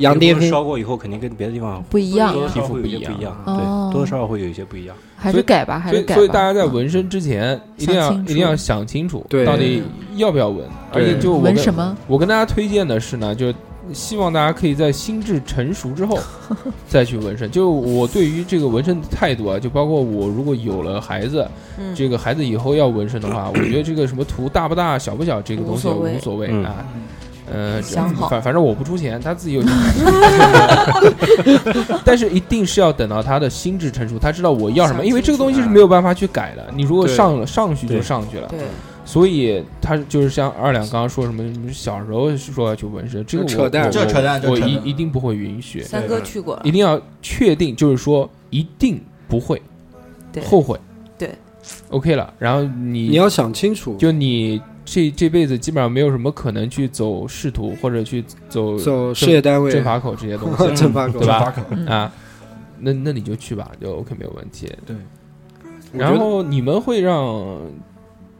羊癫疯烧过以后，肯定跟别的地方不一样皮肤不一样不一样，哦对，多多少少会有一些不一样。还是改吧，还是改。所以大家在嗯纹身之前一定要想清楚一定要想清楚，对到底要不要纹，而且就纹什么？我跟大家推荐的是呢，就希望大家可以在心智成熟之后 再去纹身。就我对于这个纹身的态度啊，就包括我如果有了孩子，嗯，这个孩子以后要纹身的话，我觉得这个什么图大不大、小不小，这个东西无所谓啊。呃，想好反反正我不出钱，他自己有钱。但是一定是要等到他的心智成熟，他知道我要什么，因为这个东西是没有办法去改的。你如果上了上去就上去了，对，所以他就是像二两刚刚说什么，什么小时候说要去纹身，这个我扯淡我这扯淡我一一定不会允许，三哥去过。一，定要确定，就是说一定不会后悔，对，OK 了。然后你你要想清楚，就你这这辈子基本上没有什么可能去走仕途或者去走走事业单位，政法口这些东西。政法口。对吧？啊，那那你就去吧，就 OK 没有问题。对，然后你们会让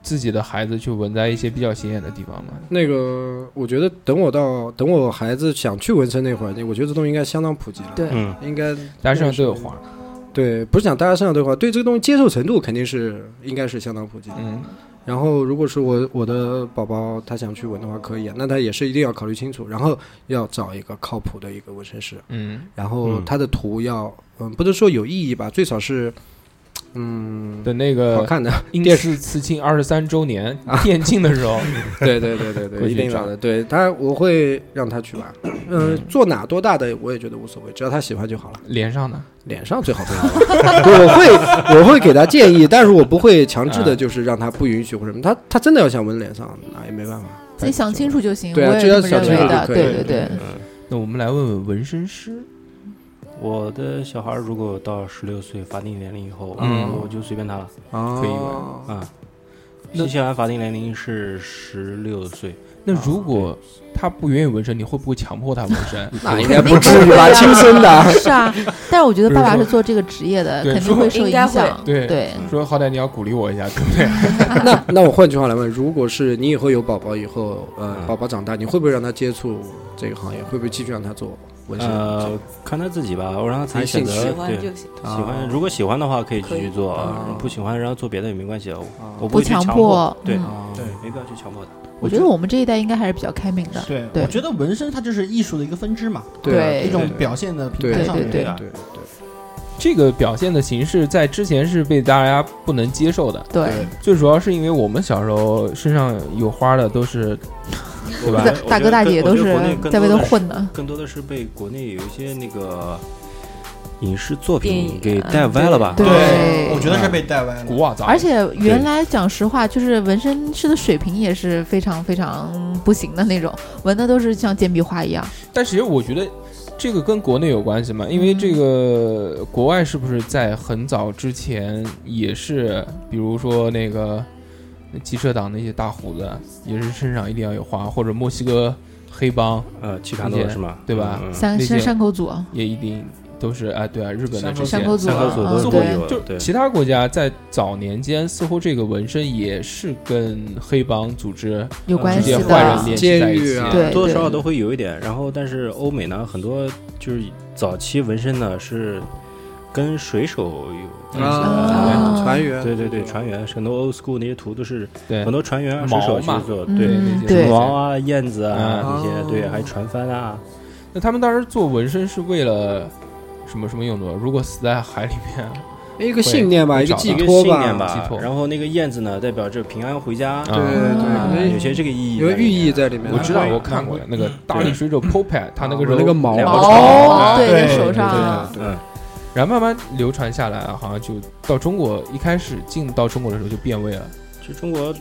自己的孩子去纹在一些比较显眼的地方吗？那个，我觉得等我到等我孩子想去纹身那会儿，我觉得这东西应该相当普及了。对嗯，应该大家身上都有花，对，不是讲大家身上都有花，对这个东西接受程度肯定是应该是相当普及的。嗯，然后，如果是我我的宝宝他想去纹的话，可以啊，那他也是一定要考虑清楚，然后要找一个靠谱的一个纹身师，嗯，然后嗯他的图要，嗯，不能说有意义吧，最少是，嗯，等那个好看的。英电视刺青二十三周年 店庆的时候，对对对对对，一定要的。对他，我会让他去吧。嗯，做哪多大的我也觉得无所谓，只要他喜欢就好了。脸上呢？脸上最好不要吧。我会我会给他建议，但是我不会强制啊的，就是让他不允许或者什么。他他真的要想纹脸上，那也没办法。自己想清楚就行。对啊只要想。清楚就可以对对对，那我们来问问纹身师，我的小孩如果到十六岁法定年龄以后，嗯我就随便他了啊可以纹啊。那新西兰法定年龄是十六岁，那如果他不愿意纹身，你会不会强迫他纹身？那应该不至于吧？亲生的。是啊，但是我觉得爸爸是做这个职业的，肯定会受影响。对对，说好歹你要鼓励我一下，对不对？那那我换句话来问，如果是你以后有宝宝以后，呃，嗯宝宝长大，你会不会让他接触这个行业？会不会继续让他做纹身？呃，看他自己吧，我让他自己选择，喜欢对，就行。啊喜欢如果喜欢的话可以继续做，啊不喜欢让他做别的也没关系，我不强迫。对对没必要去强迫他。我觉得我们这一代应该还是比较开明的。对，对我觉得纹身它就是艺术的一个分支嘛，对一种表现的平台上面。对啊对对这个表现的形式在之前是被大家不能接受的，对，最主要是因为我们小时候身上有花的都是 对吧大大哥大姐都是在外头混的。更多的是被国内有一些那个影视作品给啊带歪了吧？对对，我觉得是被带歪了。古瓦杂，而且原来讲实话，就是纹身师的水平也是非常非常不行的那种，纹的都是像简笔画一样。但其实我觉得这个跟国内有关系吗，因为这个国外是不是在很早之前也是，比如说那个机车党那些大胡子，也是身上一定要有花，或者墨西哥黑帮呃，其他那些诺是吗？对吧三山山口组，也一定都是啊，对啊，日本的这些山口组三个组都是嗯对就对。其他国家在早年间，似乎这个纹身也是跟黑帮组织有关系的坏人的。联系在一起啊。对对多多少少都会有一点。然后，但是欧美呢，很多就是早期纹身呢是跟水手有关系的。啊船员，对对对，船员很多 old school 那些图都是很多船员啊、水手去做，嗯对那些对毛啊、燕子啊嗯那些，哦对，还有船帆啊，那他们当时做纹身是为了什么什么用途？如果死在海里面，一个信念吧，一个寄托吧，寄托然后那个燕子呢，代表着平安回家，对对对，有些这个意义，有寓意。在里面。我知道我看过那个大力水手 Popat，他那个时候那个毛毛对手上对对然后慢慢流传下来，好像就到中国，一开始进到中国的时候就变味了。其实中国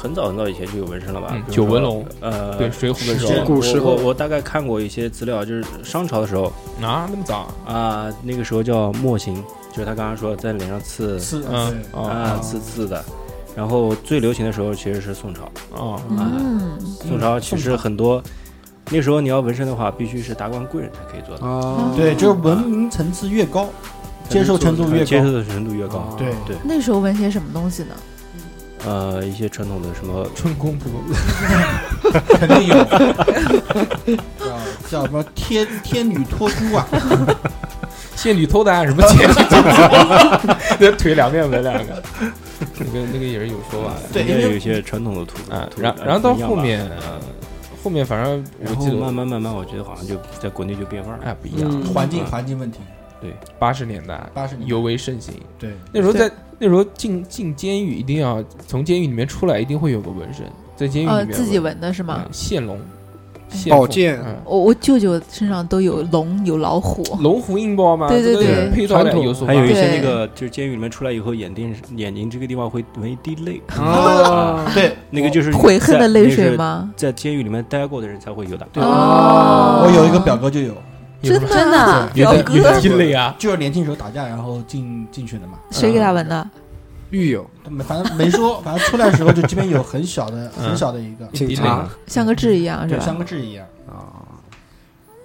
很早很早以前就有纹身了吧？九纹龙，呃，对，水浒的时候。古时候。我大概看过一些资料，就是商朝的时候。啊，那么早啊，那个时候叫墨刑，就是他刚刚说在脸上刺刺，嗯啊啊刺刺的。然后最流行的时候其实是宋朝，啊嗯，宋朝其实很多，那时候你要纹身的话，必须是达官贵人才可以做的，哦，对，就是文明层次越高，接受程度越高。接受的程度越高。哦对对，那时候纹些什么东西呢？呃，一些传统的什么春宫图，肯定有，叫 叫什么天天女托孤啊？仙女偷蛋什么仙女偷蛋，那腿两面纹两个，那个那个也是有说法的。对，应该因为有一些传统的图啊，然然后到后面，呃后面反正我记得慢慢慢慢，我觉得好像就在国内就变味儿了。哎不一样，嗯环境环境问题，八十年代八十年代。尤为盛行。对，那时候在那时候进进监狱一定要从监狱里面出来，一定会有个纹身，在监狱里呃，面自己纹的是吗？嗯？线龙、宝剑。嗯。我我舅舅身上都有龙有老虎，龙虎印包嘛，对对对。配套的传统。有所还有一些那个就是监狱里面出来以后，眼睛眼睛这个地方会纹一滴泪，啊，对，那个就是悔恨的泪水？吗？在监狱里面待过的人才会有的。对。哦。我有一个表哥就有，真的表哥啊，就是年轻时候打架然后进进去的嘛。谁给他纹的？狱友没反正没说，反正出来的时候就这边有很小的嗯很小的一个，警察像个痣一样是吧，像？个痣一样，啊，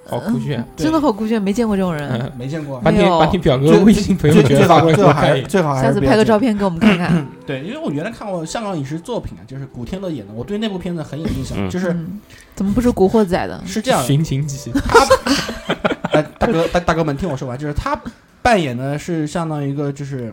好酷炫。真的好酷炫，没见过这种人。嗯，没见过。把你把你表哥微信朋友最最好圈发过来给最好还是我看。最好还下次拍个照片给我们看看。对，因为我原来看过香港影视作品啊，就是古天乐演的，我对那部片子很有印象。嗯就是嗯，怎么不是古惑仔的？是这样的，寻秦记，哎，大哥大大哥们听我说完，就是他扮演的是相当于一个就是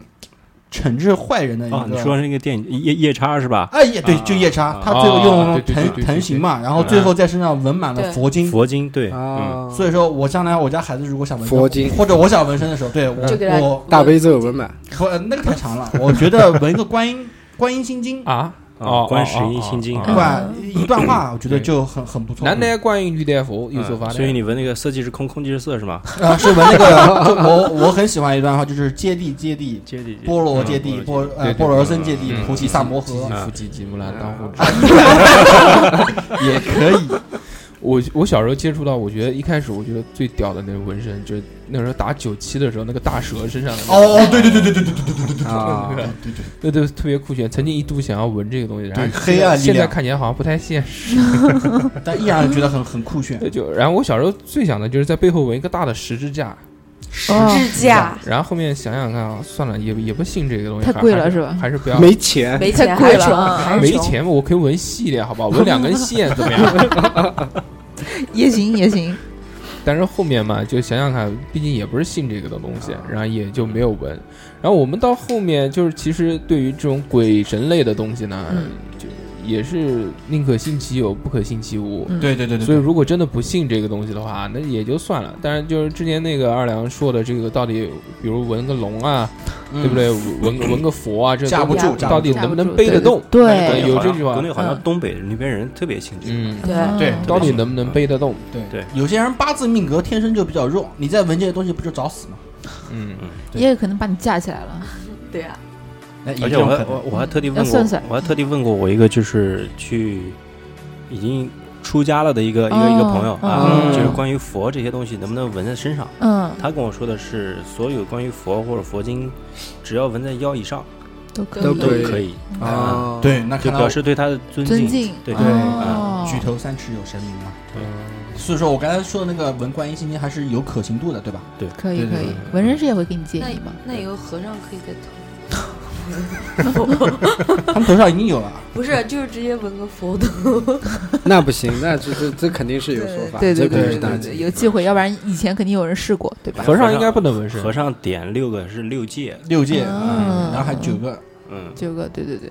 惩治坏人的一个。啊，你说那个电影夜夜叉是吧？哎，也对，啊就夜叉啊，他最后啊用藤藤形嘛，然后最后在身上纹满了佛经。佛经对，嗯，啊，所以说我将来我家孩子如果想纹佛经。或者我想纹身的时候，对我我大悲咒纹满，不呃那个太长了，我觉得纹一个观音观音心经，啊，啊观世音心经哦对吧？一段话我觉得就很很不错。南的观音女的佛，有所发。所以你闻那个色即是空，空即是色是吗？啊，是闻那个，我我很喜欢一段话，就是揭谛揭谛揭谛波罗揭谛，波呃波罗僧揭谛，嗯菩提萨摩诃，菩提吉木兰当户啊 也可以。我我小时候接触到，我觉得一开始我觉得最屌的那个纹身，就是那时候打九七的时候，那个大蛇身上的那个哦，对对对对对对对对对对啊对对对，对对，特别酷炫。曾经一度想要纹这个东西，然后对黑暗力现在量看起来好像不太现实。但依然觉得很很酷炫。对，就然后我小时候最想的就是在背后纹一个大的十字架，哦支架然后后面想想看啊，算了，也也不信这个东西，太贵了是吧还是不要。没钱，没钱太贵，了啊。没钱嘛，我可以纹细一点，好不好？纹两根线怎么样？也行也行。但是后面嘛，就想想看，毕竟也不是信这个的东西，然后也就没有纹。然后我们到后面就是，其实对于这种鬼神类的东西呢，也是宁可信其有，不可信其无。嗯对对对对，所以如果真的不信这个东西的话，那也就算了。但是就是之前那个二良说的这个，到底比如纹个龙啊，嗯对不对？纹纹个佛啊，这架不住到架不住到底能不能背得动？对有这句话国内好像嗯东北那边人特别信这个。嗯，对对到底能不能背得动？对对有些人八字命格天生就比较弱，你再纹这些东西不就找死吗？嗯，也有可能把你架起来了。对啊，哎，而且我我我还特地问过要算算，我还特地问过我一个就是去已经出家了的一个一个一个朋友哦啊，嗯就是关于佛这些东西能不能纹在身上？嗯，他跟我说的是，所有关于佛或者佛经，只要纹在腰以上都可以。都可以，啊，对，那就表示对他的尊敬。尊敬，对对哦举头三尺有神明嘛。对所以说我刚才说的那个纹观音心经还是有可行度的，对吧？对可以可以纹身师也会给你建议嘛。那以后和尚可以在头，他们头上已经有了。不是，就是直接纹个佛头。那不行，那这这这肯定是有说法，对对这肯定对对对，是大忌。有机会，要不然以前肯定有人试过，对吧？和尚应该不能纹身和。尚点六个是六戒，六戒，嗯嗯然后还九个，嗯，九个，对对对，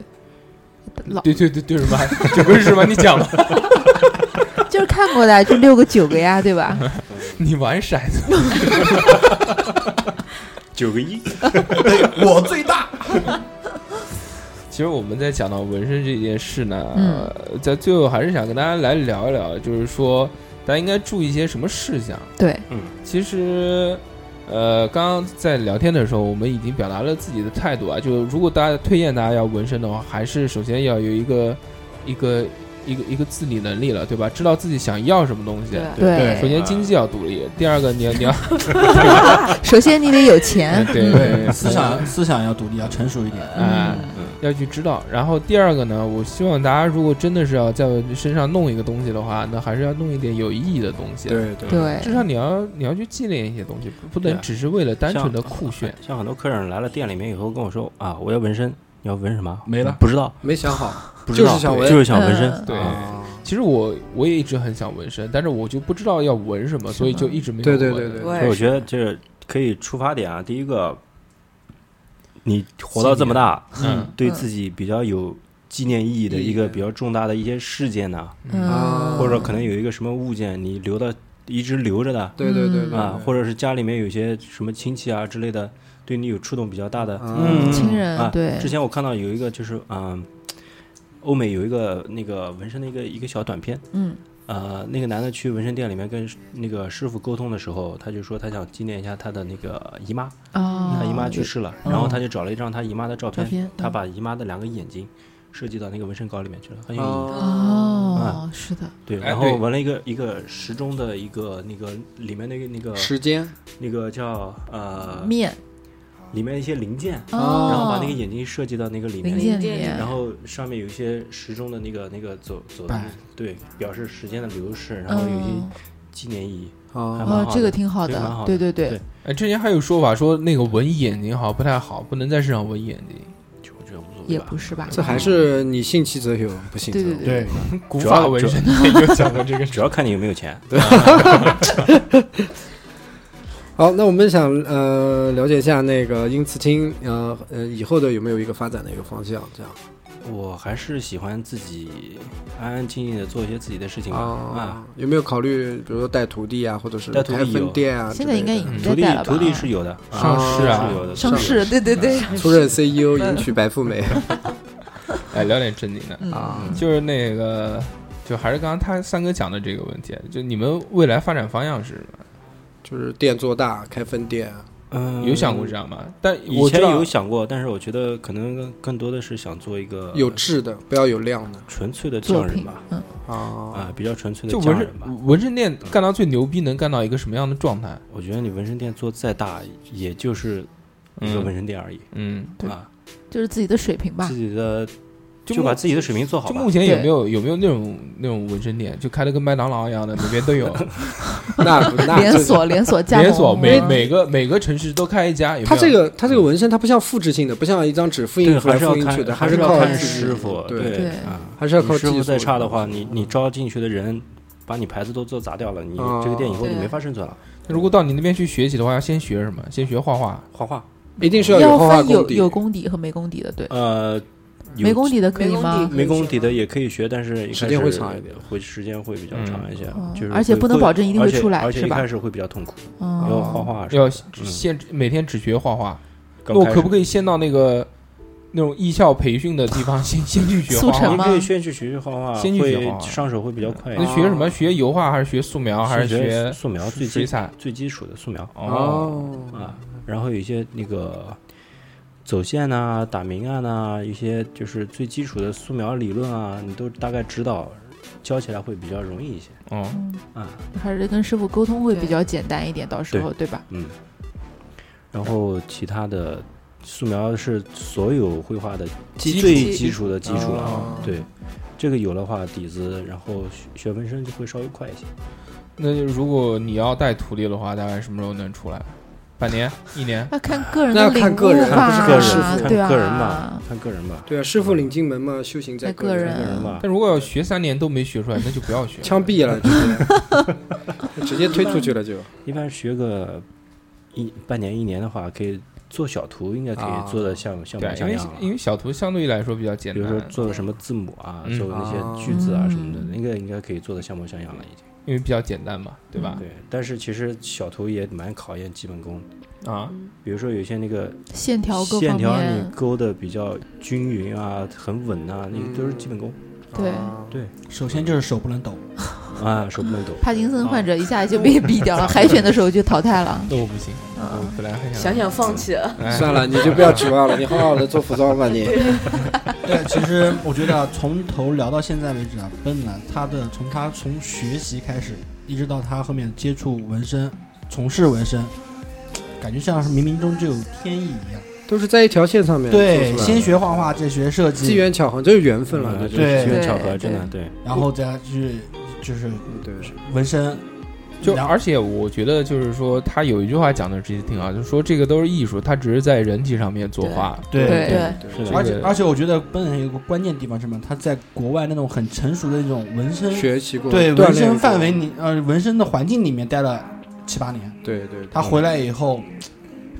老对对对对什么？九个是什么？你讲吧。就是看过的，就六个九个呀，对吧？你玩骰子？九个一，我最大。其实我们在讲到纹身这件事呢，嗯呃在最后还是想跟大家来聊一聊，就是说大家应该注意一些什么事项。对，嗯其实，呃，刚刚在聊天的时候，我们已经表达了自己的态度啊。就如果大家推荐大家要纹身的话，还是首先要有一个一个一个一个自理能力了，对吧？知道自己想要什么东西。对首先经济要独立，第二个你要你要 首先你得有钱，对对，思想思想要独立，要成熟一点。哎嗯要去知道。然后第二个呢，我希望大家如果真的是要在身上弄一个东西的话，那还是要弄一点有意义的东西。，对对对，至少你要你要去纪念一些东西，不能只是为了单纯的酷炫。像很多客人来了店里面以后跟我说啊，我要纹身，你要纹什么？没了。不知道，没想好，不知道，就是想纹。就是想纹身。嗯。对，啊其实我我也一直很想纹身，但是我就不知道要纹什么，所以就一直没有对对纹。对对我所以我觉得这个可以出发点啊，第一个，你活到这么大，嗯。对自己比较有纪念意义的一个比较重大的一些事件呢，啊嗯，或者可能有一个什么物件你留的一直留着的对对对对啊，或者是家里面有些什么亲戚啊之类的，对你有触动比较大的。嗯。亲人啊，对，之前我看到有一个就是嗯，欧美有一个那个纹身的一个一个小短片，嗯。呃，那个男的去纹身店里面跟那个师傅沟通的时候，他就说他想纪念一下他的那个姨妈，啊，他姨妈去世了，嗯。然后他就找了一张他姨妈的照片，照片，他嗯把姨妈的两个眼睛设计到那个纹身稿里面去了，很有意义。哦，是的，对然后纹了一个一个时钟的一个那个里面那个那个时间。那个叫呃面，里面一些零件，哦，然后把那个眼睛设计到那个里零面，件里面，然后上面有一些时钟的那个那个走走的，对，表示时间的流逝，然后有一些嗯纪念意义。哦这个挺好的蛮好，的对对对对，哎，之前还有说法说那个纹眼睛好像不太好，不能在身上纹眼睛。就我觉得无所谓也吧。不是吧？这还是你信其则有，不信则无。对对对对，古主要法纹身就讲到这个主要看你有没有钱。好，那我们想呃了解一下那个英慈青呃呃以后的有没有一个发展的一个方向？这样我还是喜欢自己安安静静的做一些自己的事情吧。啊，啊，有没有考虑比如说带徒弟啊，或者是开带徒弟有分店啊？现在应该已经徒弟在带了吧？徒弟是有的，啊上市啊是有的。上市，对对对，出任 CEO，迎娶白富美 哎，聊点正经的，嗯啊。就是那个，就还是刚刚他三哥讲的这个问题，就你们未来发展方向是什么？就是店做大，开分店。嗯，有想过这样吗？但以前有想过，但是我觉得可能更更多的是想做一个有质的，不要有量的纯粹的匠人吧，，嗯，啊。啊，比较纯粹的就纹匠人吧。身纹身店干到最牛逼，能干到一个什么样的状态？我觉得你纹身店做再大，也就是一个嗯纹身店而已嗯，对啊，就是自己的水平吧自。己的就就把自己的水平做好就目。前有没有有没有那种那种纹身店，就开的跟麦当劳一样的，每边都有 那那连锁连锁加盟，连锁，每嗯每个每个城市都开一家。有有它这个它这个纹身，它不像复制性的，不像一张纸复印，出来还是要看复印去的，还是要看是靠师傅，对，还是要靠师傅技术再差的话，你你招进去的人把你牌子都做砸掉了，你哦这个店以后就没法生存了。如果到你那边去学习的话，要先学什么？先学画画。画画，一定是要有画画功底。有功底和没功底的，对，呃，有没功底的可以没功吗？底？没功底的也可以学，但是一时间会长一点。会时间会比较长一些嗯，就是而且不能保证一定会而且出来是吧？而且一开始会比较痛苦，嗯，要画画是要嗯。先每天只学画画，那我可不可以先到那个那种艺校培训的地方 先 先去学画画？速成吗？你可以先去学学画画，先去学画画。上手会比较快。一那点。学什么？学油画还是学素描还是学学素描最基水彩？最基础的素描。哦，啊，然后有一些那个走线呐、打明暗呐、一些就是最基础的素描理论啊，你都大概知道，教起来会比较容易一些哦，嗯，啊。还是跟师傅沟通会比较简单一点，到时候对吧？嗯，然后其他的素描是所有绘画的基最基础的基础了。哦对，这个有了话底子，然后学学纹身就会稍微快一些。那就如果你要带徒弟的话，大概什么时候能出来？半年、一年？那看个人那要看个人悟吧，不是个人师傅看个人吧，看个人吧。对啊，师傅领进门嘛，修行在在个人看个人吧。但如果要学三年都没学出来，那就不要学。枪毙了，直接直接推出去了就。一般学个一半年一年的话，可以做小图，应该可啊以做的像像模对，因为像样了。因为小图相对来说比较简单，比如说做个什么字母啊，嗯做个那些啊句子啊什么的，嗯应该应该可以做的像模像样了已经。因为比较简单嘛，对吧？对，但是其实小图也蛮考验基本功。啊，比如说有些那个线条线条你，勾的比较均匀啊，很稳啊，那个都是基本功对。啊对首先就是手不能抖，啊，手不能抖。帕金森患者一下就被毙掉了，海选的时候就淘汰了。那我不行，嗯我本来还想想想放弃了。哎算了，你就不要指望了，你好好的做服装吧你。对，其实我觉得啊从头聊到现在为止啊，奔南他的从他从学习开始，一直到他后面接触纹身、从事纹身，感觉像是冥冥中就有天意一样。都是在一条线上面对，先学画画，再学设计，机缘巧合，这是缘分了。对机缘巧合，真的对。然后再去就是对，纹身，就而且我觉得就是说，他有一句话讲的其实挺好，就是说这个都是艺术，他只是在人体上面作画。对对而且而且我觉得奔腾有个关键地方是什么？他在国外那种很成熟的那种纹身，学习过，对纹身范围里，呃，纹身的环境里面待了七八年。对对，他回来以后，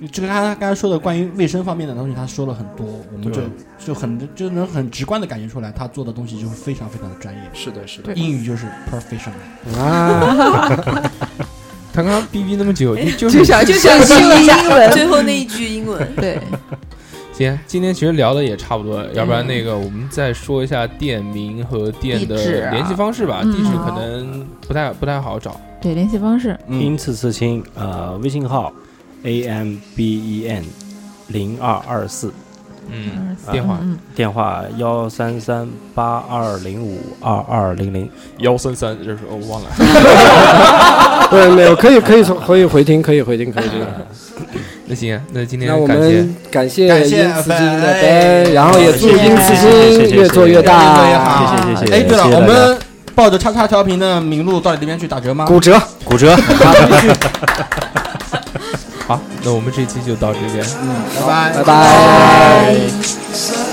这个他刚才说的关于卫生方面的东西，他说了很多，我们就就很就能很直观的感觉出来，他做的东西就是非常非常的专业。是的，是的。英语就是 professional，啊，他 刚刚逼逼那么久，就就就是想就想说用一下。英文，最后那一句英文，对，行。今天其实聊的也差不多了，要不然嗯那个我们再说一下店名和店的啊。联系方式吧。嗯。地址可能不太不太好找。对，联系方式，因此刺青，呃，微信号 a m b e n 零二二四，嗯，嗯电话嗯，电话幺三三八二零五二二零零。幺三三，这是我忘了。对，没有，可以可以可以回听，可以回听，可以这个。那行，那今天那我感谢们感谢感谢殷慈金的哎杯，然后也祝谢谢殷慈金谢谢谢谢越做越大，谢谢谢谢哎，对了，我们抱着叉叉调频的名录到你那边去打折吗？骨折。骨折。好，那我们这期就到这边。拜拜拜拜。So